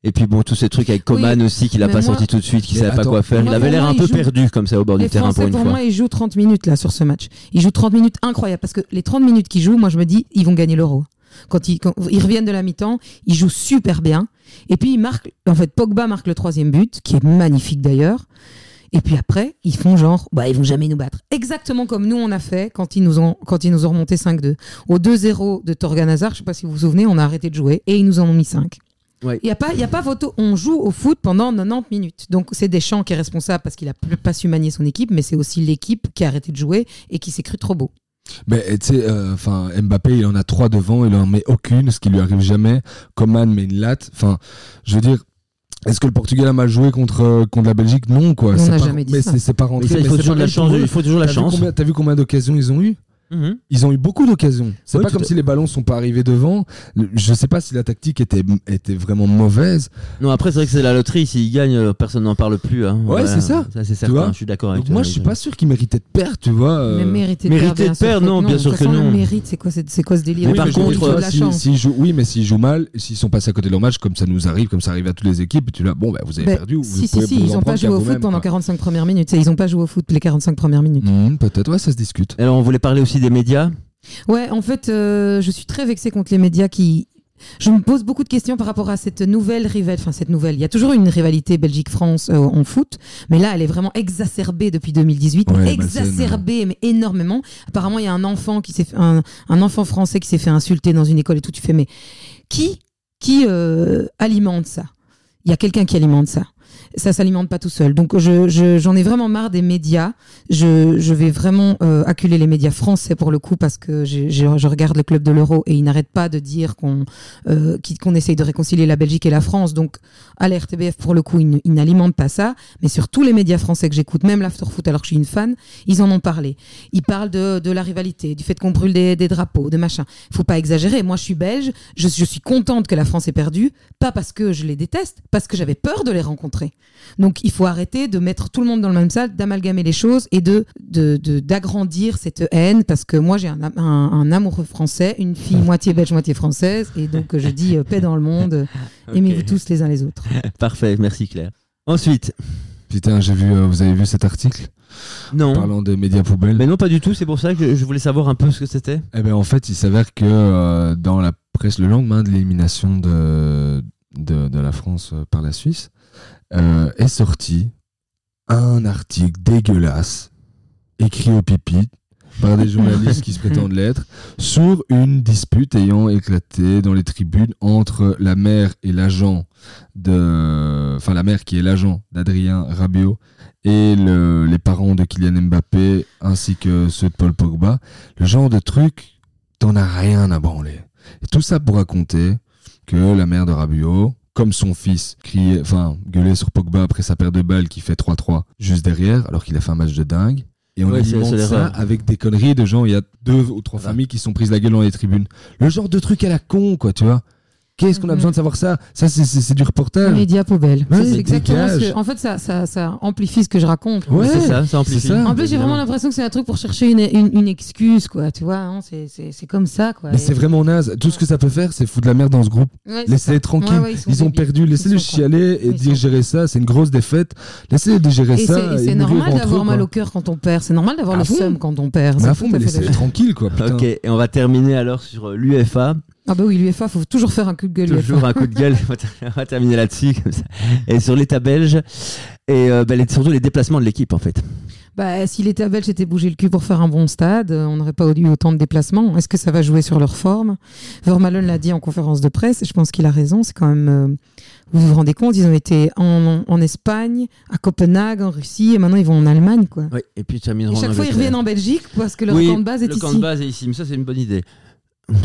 Et puis bon, tous ces trucs avec Coman aussi qu'il a mais pas moi- sorti tout de suite, qui Mais savait pas quoi faire. moi, il avait l'air un il peu joue- perdu comme ça au bord Les du terrain pour une pour fois. moi, ils jouent 30 minutes là sur ce match. Ils jouent 30 minutes incroyables parce que les 30 minutes qu'ils jouent, moi je me dis, ils vont gagner l'euro. Quand ils, quand ils reviennent de la mi-temps, ils jouent super bien. Et puis, il marque, en fait, Pogba marque le troisième but, qui est magnifique d'ailleurs. Et puis après, ils font genre, bah, ils vont jamais nous battre. Exactement comme nous, on a fait quand ils nous ont, quand ils nous ont remonté 5-2. Au 2-0 de Torgan Hazard, je sais pas si vous vous souvenez, on a arrêté de jouer et ils nous en ont mis 5. Ouais. Il y a pas, il y a pas photo. On joue au foot pendant 90 minutes. Donc c'est Deschamps qui est responsable parce qu'il a plus- pas su manier son équipe, mais c'est aussi l'équipe qui a arrêté de jouer et qui s'est cru trop beau. Mais tu sais, euh, enfin Mbappé, il en a trois devant, il en met aucune, ce qui lui arrive jamais. Coman met une latte. Enfin, je veux dire. Est-ce que le Portugal a mal joué contre, euh, contre la Belgique? Non, quoi. On C'est n'a pas- jamais dit mais ça. c'est- c'est pas Mais rentré. ça, il mais faut toujours la chance. Il faut toujours la chance. T'as vu combien d'occasions ils ont eu Mhm. Ils ont eu beaucoup d'occasions. C'est Oui, pas comme si les ballons sont pas arrivés devant. Je sais pas si la tactique était, était vraiment mauvaise. Non, après, c'est vrai que c'est la loterie. S'ils gagnent, euh, personne n'en parle plus. hein. Ouais, c'est ça. Ça, c'est Tu vois certain. Je suis d'accord avec Donc toi. moi, je suis pas sûr qu'ils méritaient de perdre, tu vois. euh. Mais mériter de mériter perdre, de non, bien sûr que façon, non. Le mérite, c'est quoi, c'est quoi ce délire Mais Oui, par dire, contre, vois, si- jouent, oui, mais s'ils jouent mal, s'ils sont passés à côté de leur match, comme ça nous arrive, comme ça arrive à toutes les équipes, tu là, bon, bah, vous avez Ben, perdu. Si, si, si, ils en n'ont pas joué au foot pendant quoi. 45 premières minutes. Ils n'ont pas joué au foot les 45 premières minutes. Hmm, Peut-être, ouais, ça se discute. Alors, on voulait parler aussi des médias. Ouais, en fait, euh, je suis très vexée contre les médias qui. Je me pose beaucoup de questions par rapport à cette nouvelle rivalité. Enfin, cette nouvelle. Il y a toujours une rivalité Belgique-France euh, en foot, mais là, elle est vraiment exacerbée depuis 2018. Ouais, bah, exacerbée, mais énormément. Apparemment, il y a un enfant qui s'est fait- un, un enfant français qui s'est fait insulter dans une école et tout. Tu fais, mais qui, qui euh, alimente ça? Il y a quelqu'un qui alimente ça? Ça s'alimente pas tout seul. Donc, je, je- j'en ai vraiment marre des médias. Je, je vais vraiment euh, acculer les médias français pour le coup parce que je regarde le club de l'euro et ils n'arrêtent pas de dire qu'on euh, qu'on essaye de réconcilier la Belgique et la France. Donc, à la pour le coup, ils, n'alimentent pas ça. Mais sur tous les médias français que j'écoute, même l'Afterfoot, alors que je suis une fan, ils en ont parlé. Ils parlent de, de la rivalité, du fait qu'on brûle des, des drapeaux, de machin. Faut pas exagérer. Moi, je suis belge. Je, je suis contente que la France ait perdu. Pas parce que je les déteste, parce que j'avais peur de les rencontrer. Donc, il faut arrêter de mettre tout le monde dans le même salle, d'amalgamer les choses et de de- de- d'agrandir cette haine. Parce que moi, j'ai un, am- un, un amoureux français, une fille moitié belge, moitié française. Et donc, je dis euh, paix dans le monde. euh, Aimez-vous tous les uns les autres. Parfait, merci Claire. Ensuite, Putain, j'ai vu, euh, vous avez vu cet article non. parlant des médias poubelles Mais non, pas du tout. C'est pour ça que je voulais savoir un peu ce que c'était. Eh ben en fait, il s'avère que euh, dans la presse, le lendemain de l'élimination de, de, de la France par la Suisse, euh, est sorti un article dégueulasse, écrit au pipi par des journalistes qui se prétendent l'être, sur une dispute ayant éclaté dans les tribunes entre la mère et l'agent de... Enfin, la mère qui est l'agent d'Adrien Rabiot et le- les parents de Kylian Mbappé ainsi que ceux de Paul Pogba. Le genre de truc, t'en as rien à branler. Et tout ça pour raconter que la mère de Rabiot, comme son fils, criait, enfin, gueulait sur Pogba après sa paire de balles qui fait 3-3 juste derrière, alors qu'il a fait un match de dingue. Et on Ouais, alimente ça avec des conneries de gens. Il y a deux ou trois familles qui sont prises la gueule dans les tribunes. Le genre de truc à la con, quoi, tu vois. Qu'est-ce qu'on a besoin de savoir ça? Ça, c'est- du reportage. Média poubelle. Ouais, c'est exactement ce que- En fait, ça, ça, ça amplifie ce que je raconte. Ouais, c'est ça, ça amplifie. ça. En plus, j'ai vraiment l'impression que c'est un truc pour chercher une, une, une excuse, quoi. Tu vois, hein, c'est- comme ça, quoi. Mais Et- c'est vraiment naze. Tout ce que ça peut faire, c'est foutre la merde dans ce groupe. Ouais, Laissez-les tranquilles. Ouais, ouais, ils ont perdu. Laissez-les chialer et digérer ça. C'est une grosse défaite. Laissez-les digérer Et ça. c'est- et c'est mourir normal d'avoir mal au cœur quand on perd. C'est normal d'avoir À le seum quand on perd. Mais à fond, mais laissez-les tranquilles, quoi. Ok, et on va terminer alors sur euh, l'UEFA. Ah bah oui, l'UEFA, faut toujours faire un coup de gueule. Toujours un coup de gueule. on va terminer là-dessus. Et sur l'État belge. Et euh, bah, les- surtout les déplacements de l'équipe, en fait. Bah, si l'État belge s'était bougé le cul pour faire un bon stade, euh, on n'aurait pas eu autant de déplacements. Est-ce que ça va jouer sur leur forme? Vermaelen l'a dit en conférence de presse, et je pense qu'il a raison. C'est quand même. euh, vous vous rendez compte, ils ont été en, en Espagne, à Copenhague, en Russie, et maintenant ils vont en Allemagne, quoi. Oui, et puis termineront Et en chaque fois, ils reviennent en Belgique parce que leur Oui, camp de base est le ici. camp de base est ici, mais ça c'est une bonne idée.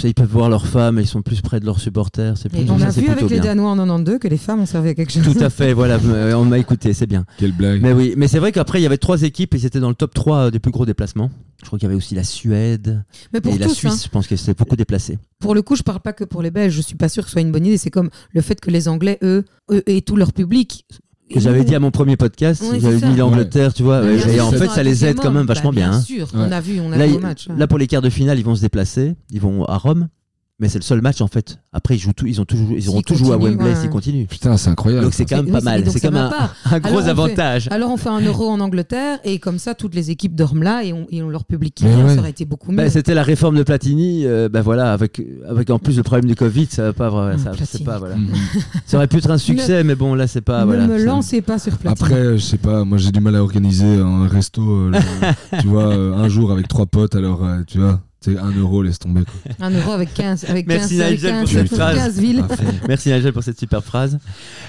Ils peuvent voir leurs femmes, et ils sont plus près de leurs supporters. C'est Et plutôt, on ça, a c'est vu avec les bien. Danois en 92 que les femmes ont servi à quelque chose. Tout à fait, voilà, euh, on m'a écouté, c'est bien. Quelle blague. Mais oui, mais c'est vrai qu'après il y avait trois équipes et c'était dans le top 3 euh, des plus gros déplacements. Je crois qu'il y avait aussi la Suède Mais pour et la Suisse, hein. je pense que c'était beaucoup déplacé. Pour le coup, je parle pas que pour les Belges. Je suis pas sûr que ce soit une bonne idée. C'est comme le fait que les Anglais, eux, eux et tout leur public. Que j'avais dit à mon premier podcast, Oui, j'avais mis l'Angleterre, tu vois, Ouais, et, en fait ça les aide quand même bah, vachement bien. Bien hein. sûr, Ouais. on a vu, on a Là, vu au match. ouais. Là pour les quarts de finale, ils vont se déplacer, ils vont à Rome. Mais c'est le seul match en fait. Après, ils, jouent tout, ils, ont toujours, ils auront joué à Wembley ouais. s'ils continuent. Putain, c'est incroyable. Donc c'est quand même pas mal. C'est comme va un, gros Alors, on fait- avantage. Alors on fait un euro en Angleterre et comme ça toutes les équipes dorment là et on, et on leur publie qui ouais. ça aurait été beaucoup mieux. Bah, C'était la réforme de Platini. euh, bah voilà, avec, avec en plus le problème du Covid, ça va pas Hum, ça, pas voilà. Mhm. Ça aurait pu être un succès, mais bon là c'est pas ne voilà. me lancez pas sur Platini. Après, je sais pas, moi j'ai du mal à organiser un resto, euh, le- tu vois, euh, un jour avec trois potes, alors euh, tu vois, c'est un euro, laisse tomber. Quoi. Un euro avec 15, avec Merci 15, avec Nigel pour 15, cette phrase. 15 villes. À fond. Merci Nigel pour cette super phrase.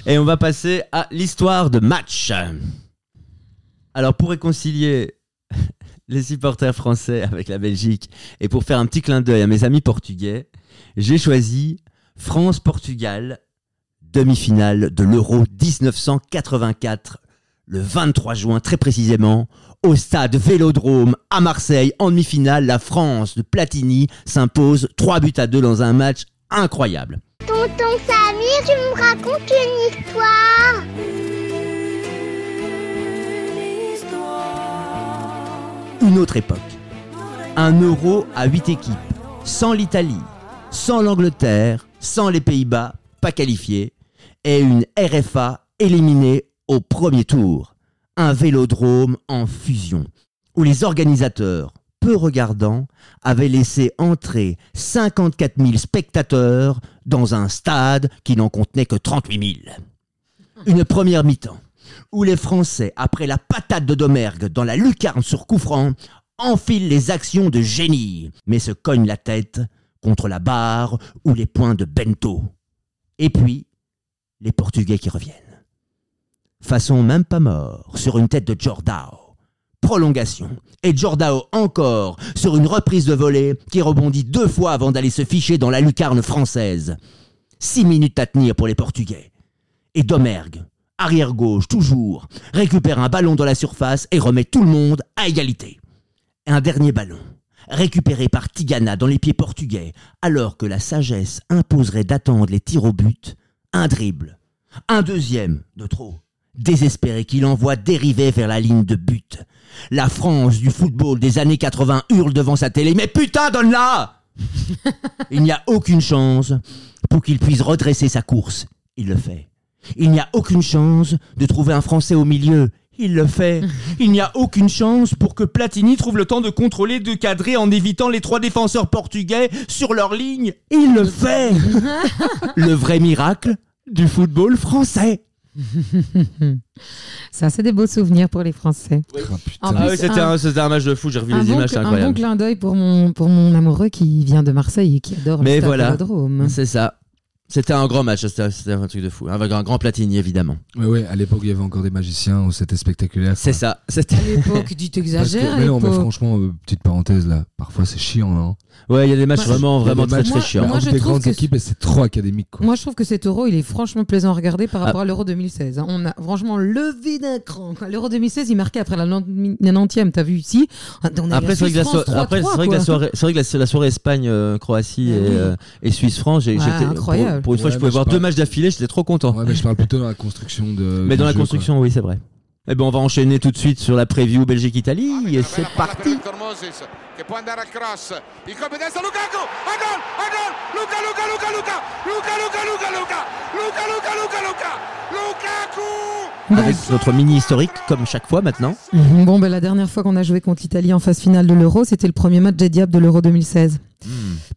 Et on va passer à l'histoire de match. Alors pour réconcilier les supporters français avec la Belgique et pour faire un petit clin d'œil à mes amis portugais, j'ai choisi France-Portugal, demi-finale de l'Euro 1984, le 23 juin très précisément, au stade Vélodrome à Marseille, en demi-finale, la France de Platini s'impose 3 buts à 2 dans un match incroyable. Tonton Samir, tu me racontes une histoire une autre époque. Un euro à 8 équipes, sans l'Italie, sans l'Angleterre, sans les Pays-Bas, pas qualifiés, et une RFA éliminée au premier tour. Un vélodrome en fusion, où les organisateurs, peu regardants, avaient laissé entrer 54 000 spectateurs dans un stade qui n'en contenait que 38 000. Une première mi-temps où les Français, après la patate de Domergue dans la lucarne sur coup franc, enfilent les actions de génie, mais se cognent la tête contre la barre ou les points de Bento. Et puis, les Portugais qui reviennent. Façon même pas mort, sur une tête de Jordao. Prolongation. Et Jordao encore, sur une reprise de volée qui rebondit deux fois avant d'aller se ficher dans la lucarne française. Six minutes à tenir pour les Portugais. Et Domergue, arrière gauche toujours, récupère un ballon dans la surface et remet tout le monde à égalité. Un dernier ballon, récupéré par Tigana dans les pieds portugais, alors que la sagesse imposerait d'attendre les tirs au but, un dribble, un deuxième de trop, désespéré qu'il envoie dériver vers la ligne de but. La France du football des années 80 hurle devant sa télé, mais putain, donne-la Il n'y a aucune chance pour qu'il puisse redresser sa course. Il le fait. Il n'y a aucune chance de trouver un Français au milieu. Il le fait. Il n'y a aucune chance pour que Platini trouve le temps de contrôler, de cadrer en évitant les trois défenseurs portugais sur leur ligne. Il le fait. le vrai miracle du football français. Ça, c'est des beaux souvenirs pour les Français. Ah, plus, c'était un- un, match de foot, j'ai revu les bon, images, c'est un bon incroyable. clin d'œil pour mon, pour mon amoureux qui vient de Marseille et qui adore Mais le stade voilà. Vélodrome. C'est ça. C'était un grand match, c'était un truc de fou. Avec un grand Platini, évidemment. Ouais, ouais, à l'époque, il y avait encore des magiciens où c'était spectaculaire. C'est ça. C'était... À l'époque, tu t'exagères. mais non, mais franchement, euh, petite parenthèse là, parfois c'est chiant, non Ouais, il y a des matchs Moi, vraiment, vraiment très matchs- très chiants. moi, je des grandes que équipes et c'est trop académique quoi. Moi, je trouve que cet euro, il est franchement plaisant à regarder par Ah. rapport à l'euro 2016. hein. On a franchement levé d'un cran. L'euro 2016, il marquait après la 90e, t'as vu ici On a eu Après, c'est vrai so- vrai que la 3-3, soirée, c'est vrai que la, la soirée Espagne-Croatie et, oui. euh, et Suisse-France, j'étais, incroyable. Pour une fois, je pouvais voir deux matchs d'affilée, j'étais trop content. Mais je parle plutôt dans la construction de. Mais dans la construction, oui, c'est vrai. Eh ben, on va enchaîner tout de suite sur la preview Belgique-Italie c'est parti. Avec notre mini historique, comme chaque fois maintenant. Mhm. Bon, ben, la dernière fois qu'on a joué contre l'Italie en phase finale de l'Euro, c'était le premier match des Diables de l'Euro 2016. Hmm.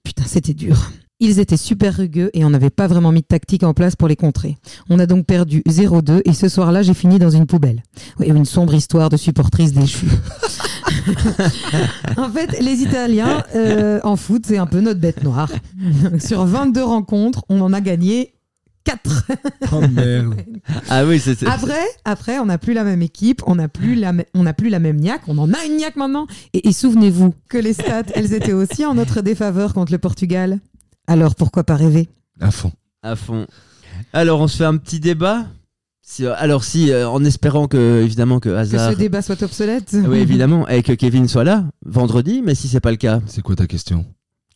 Putain, c'était dur. Ils étaient super rugueux et on n'avait pas vraiment mis de tactique en place pour les contrer. On a donc perdu 0-2 et ce soir-là, j'ai fini dans une poubelle. Oui, une sombre histoire de supportrice déchue. en fait, les Italiens, euh, en foot, c'est un peu notre bête noire. Sur 22 rencontres, on en a gagné 4. Oh merde. Ah oui, c'est, Après, après, on n'a plus la même équipe, on n'a plus la, me- on n'a plus la même niaque, on en a une niaque maintenant. Et, et souvenez-vous que les stats, elles étaient aussi en notre défaveur contre le Portugal. Alors pourquoi pas rêver? À fond. à fond. Alors, on se fait un petit débat? Si- alors, si, euh, en espérant que, évidemment, que Que hasard. ce débat soit obsolète Oui, évidemment, et que Kevin soit là vendredi, mais si c'est pas le cas, C'est quoi ta question?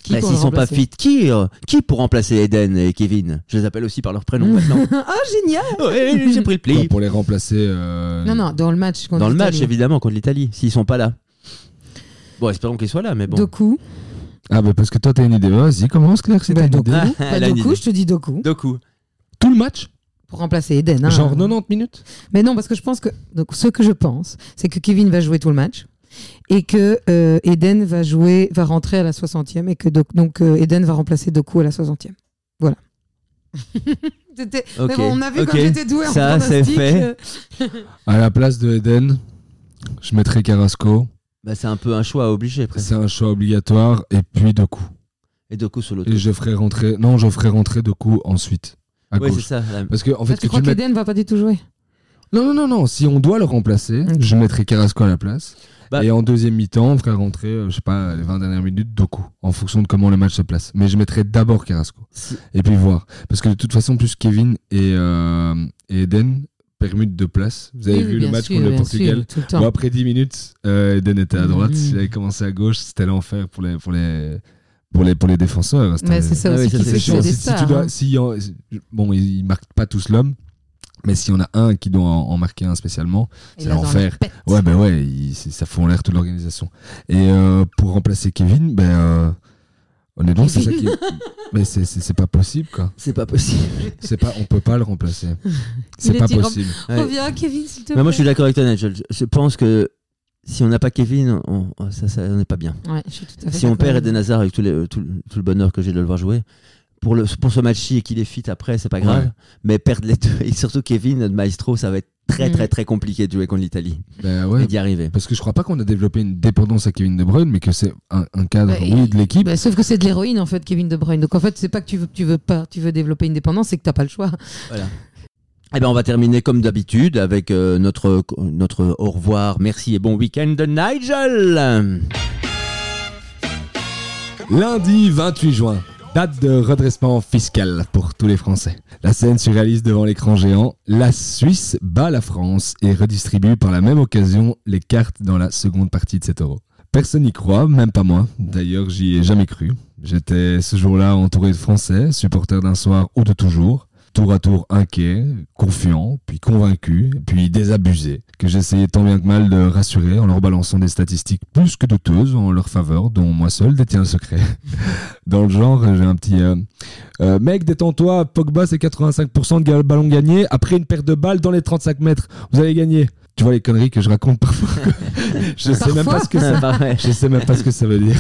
Qui bah, pour s'ils sont pas remplacer? fit, qui, euh, qui pour remplacer Eden et Kevin? Je les appelle aussi par leur prénom maintenant. Ah génial Ouais, j'ai pris le Quoi, pli. Pour les remplacer. euh, Non non, dans le match contre Dans le match, évidemment, contre l'Italie, s'ils sont pas là. Bon, espérons qu'ils soient là, mais bon. Doku, Ah, bah parce que toi, t'as une idée. Vas-y, commence, Claire, si Bah, t'as une Doku. idée. Bah, Elle a une Doku, idée. je te dis Doku. Doku. Tout le match Pour remplacer Eden. hein. Genre 90 minutes Mais non, parce que je pense que. Donc, ce que je pense, c'est que Kevin va jouer tout le match. Et que euh, Eden va jouer, va rentrer à la 60e. Et que donc euh, Eden va remplacer Doku à la 60e. Voilà. C'était- Ok, Mais bon, on a vu ok. quand j'étais doué en Ça, c'est pronostic. fait. euh, À la place de Eden, je mettrais Carrasco. Bah, c'est un peu un choix obligé, presque. C'est un choix obligatoire. Et puis Doku. Et Doku sur l'autre. Et je ferai rentrer. Non, je ferai rentrer Doku ensuite. À Oui, c'est ça. la- Parce que, en fait, Ah, que tu crois tu le mettes- qu'Eden va pas du tout jouer Non, non, non, non. Si on doit le remplacer, je mettrai Carrasco à la place. Bah- Et en deuxième mi-temps, on ferait rentrer, euh, je sais pas, les 20 dernières minutes, Doku, en fonction de comment le match se place. Mais je mettrai d'abord Carrasco. Si- Et puis voir. Parce que de toute façon, plus Kevin et, euh, et Eden permutent de place. Vous avez Oui, vu le match sûr, contre le Portugal sûr, le. Bon, après 10 minutes, euh, Eden était à droite. Mhm. S'il avait commencé à gauche, c'était l'enfer pour les, pour les, pour les, pour les défenseurs. Mais c'est ça Ah aussi qui c'est fait que si, si si bon, ils, ils marquent pas tous l'homme, mais s'il y en a un qui doit en, en marquer un spécialement, c'est l'enfer. Ouais, ben ouais, il- ça fout en l'air toute l'organisation. Et euh, pour remplacer Kevin, ben euh, honnêtement, c'est ça qui. Mais c'est- c'est c'est pas possible, quoi. C'est pas possible. C'est pas, on peut pas le remplacer. C'est Il pas possible. Ouais. Reviens, Kevin, s'il te plaît. Mais moi, je suis d'accord avec toi, Nigel. Je, je pense que si on n'a pas Kevin, on, ça, ça n'est pas bien. Ouais, je suis tout à fait Si on perd Eden Hazard avec tout, les- tout, tout le bonheur que j'ai de le voir jouer, pour, le, pour ce match-ci et qu'il est fit après, c'est pas grave. Ouais. Mais perdre les deux, et surtout Kevin, notre maestro, ça va être très Mm. très très compliqué de jouer contre l'Italie Ben et d'y arriver. Parce que je crois pas qu'on a développé une dépendance à Kevin De Bruyne, mais que c'est un, un cadre, Bah, oui, de l'équipe. Bah, sauf que c'est de l'héroïne en fait, Kevin De Bruyne. Donc en fait, c'est pas que tu veux, tu veux pas, tu veux développer une dépendance, c'est que t'as pas le choix. Eh ben, on va terminer comme d'habitude avec euh, notre, notre au revoir, merci et bon week-end de Nigel. Lundi 28 juin, date de redressement fiscal pour tous les Français. La scène se réalise devant l'écran géant. La Suisse bat la France et redistribue par la même occasion les cartes dans la seconde partie de cet euro. Personne n'y croit, même pas moi. D'ailleurs, j'y ai jamais cru. J'étais ce jour-là entouré de Français, supporters d'un soir ou de toujours. Tour à tour inquiet, confiant, puis convaincu, puis désabusé, que j'essayais tant bien que mal de rassurer en leur balançant des statistiques plus que douteuses en leur faveur, dont moi seul détiens le secret. Dans le genre, j'ai un petit... euh, euh, mec, détends-toi, Pogba c'est 85% de ballon gagné, après une paire de balles dans les 35 mètres, vous allez gagner. Tu vois les conneries que je raconte parfois Je sais même pas ce que ça... Pareil. Je sais même pas ce que ça veut dire.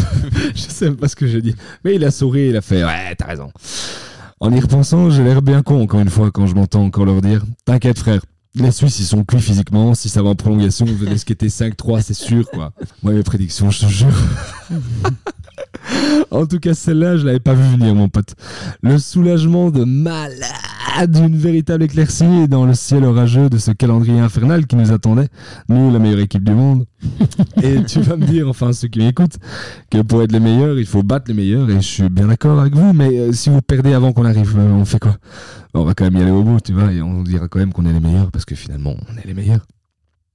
je sais même pas ce que je dis. Mais il a souri, il a fait Ouais, t'as raison. En y repensant, j'ai l'air bien con encore une fois quand je m'entends encore leur dire T'inquiète frère, les Suisses ils sont cuits physiquement, si ça va en prolongation, vous allez skater 5-3, c'est sûr quoi. Moi mes prédictions, je te jure. en tout cas, celle-là, je l'avais pas vu venir, mon pote. Le soulagement de malade, une véritable éclaircie dans le ciel orageux de ce calendrier infernal qui nous attendait. Nous, la meilleure équipe du monde. Et tu vas me dire, enfin, ceux qui m'écoutent, que pour être les meilleurs, il faut battre les meilleurs. Et je suis bien d'accord avec vous, mais euh, si vous perdez avant qu'on arrive, euh, on fait quoi? On va quand même y aller au bout, tu vois, et on dira quand même qu'on est les meilleurs parce que finalement, on est les meilleurs.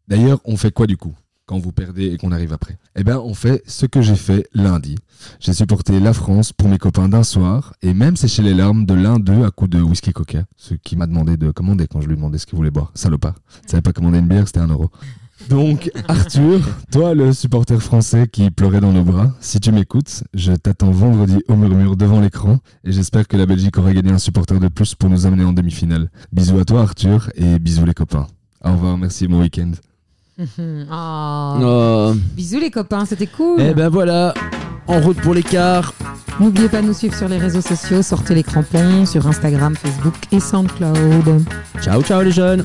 D'ailleurs, on fait quoi du coup? Quand vous perdez et qu'on arrive après Eh bien, on fait ce que j'ai fait lundi. J'ai supporté la France pour mes copains d'un soir et même séché les larmes de l'un d'eux à coups de whisky coca. Ce qui m'a demandé de commander quand je lui demandais ce qu'il voulait boire. Salopard. Tu savais pas commander une bière, c'était un euro. Donc, Arthur, toi, le supporter français qui pleurait dans nos bras, si tu m'écoutes, je t'attends vendredi au murmure devant l'écran et j'espère que la Belgique aura gagné un supporter de plus pour nous amener en demi-finale. Bisous à toi, Arthur, et bisous les copains. Au revoir, merci, bon week-end. Ah. Oh. Bisous les copains, c'était cool. Eh ben voilà, en route pour l'écart. N'oubliez pas de nous suivre sur les réseaux sociaux, sortez les crampons sur Instagram, Facebook et SoundCloud. Ciao ciao les jeunes.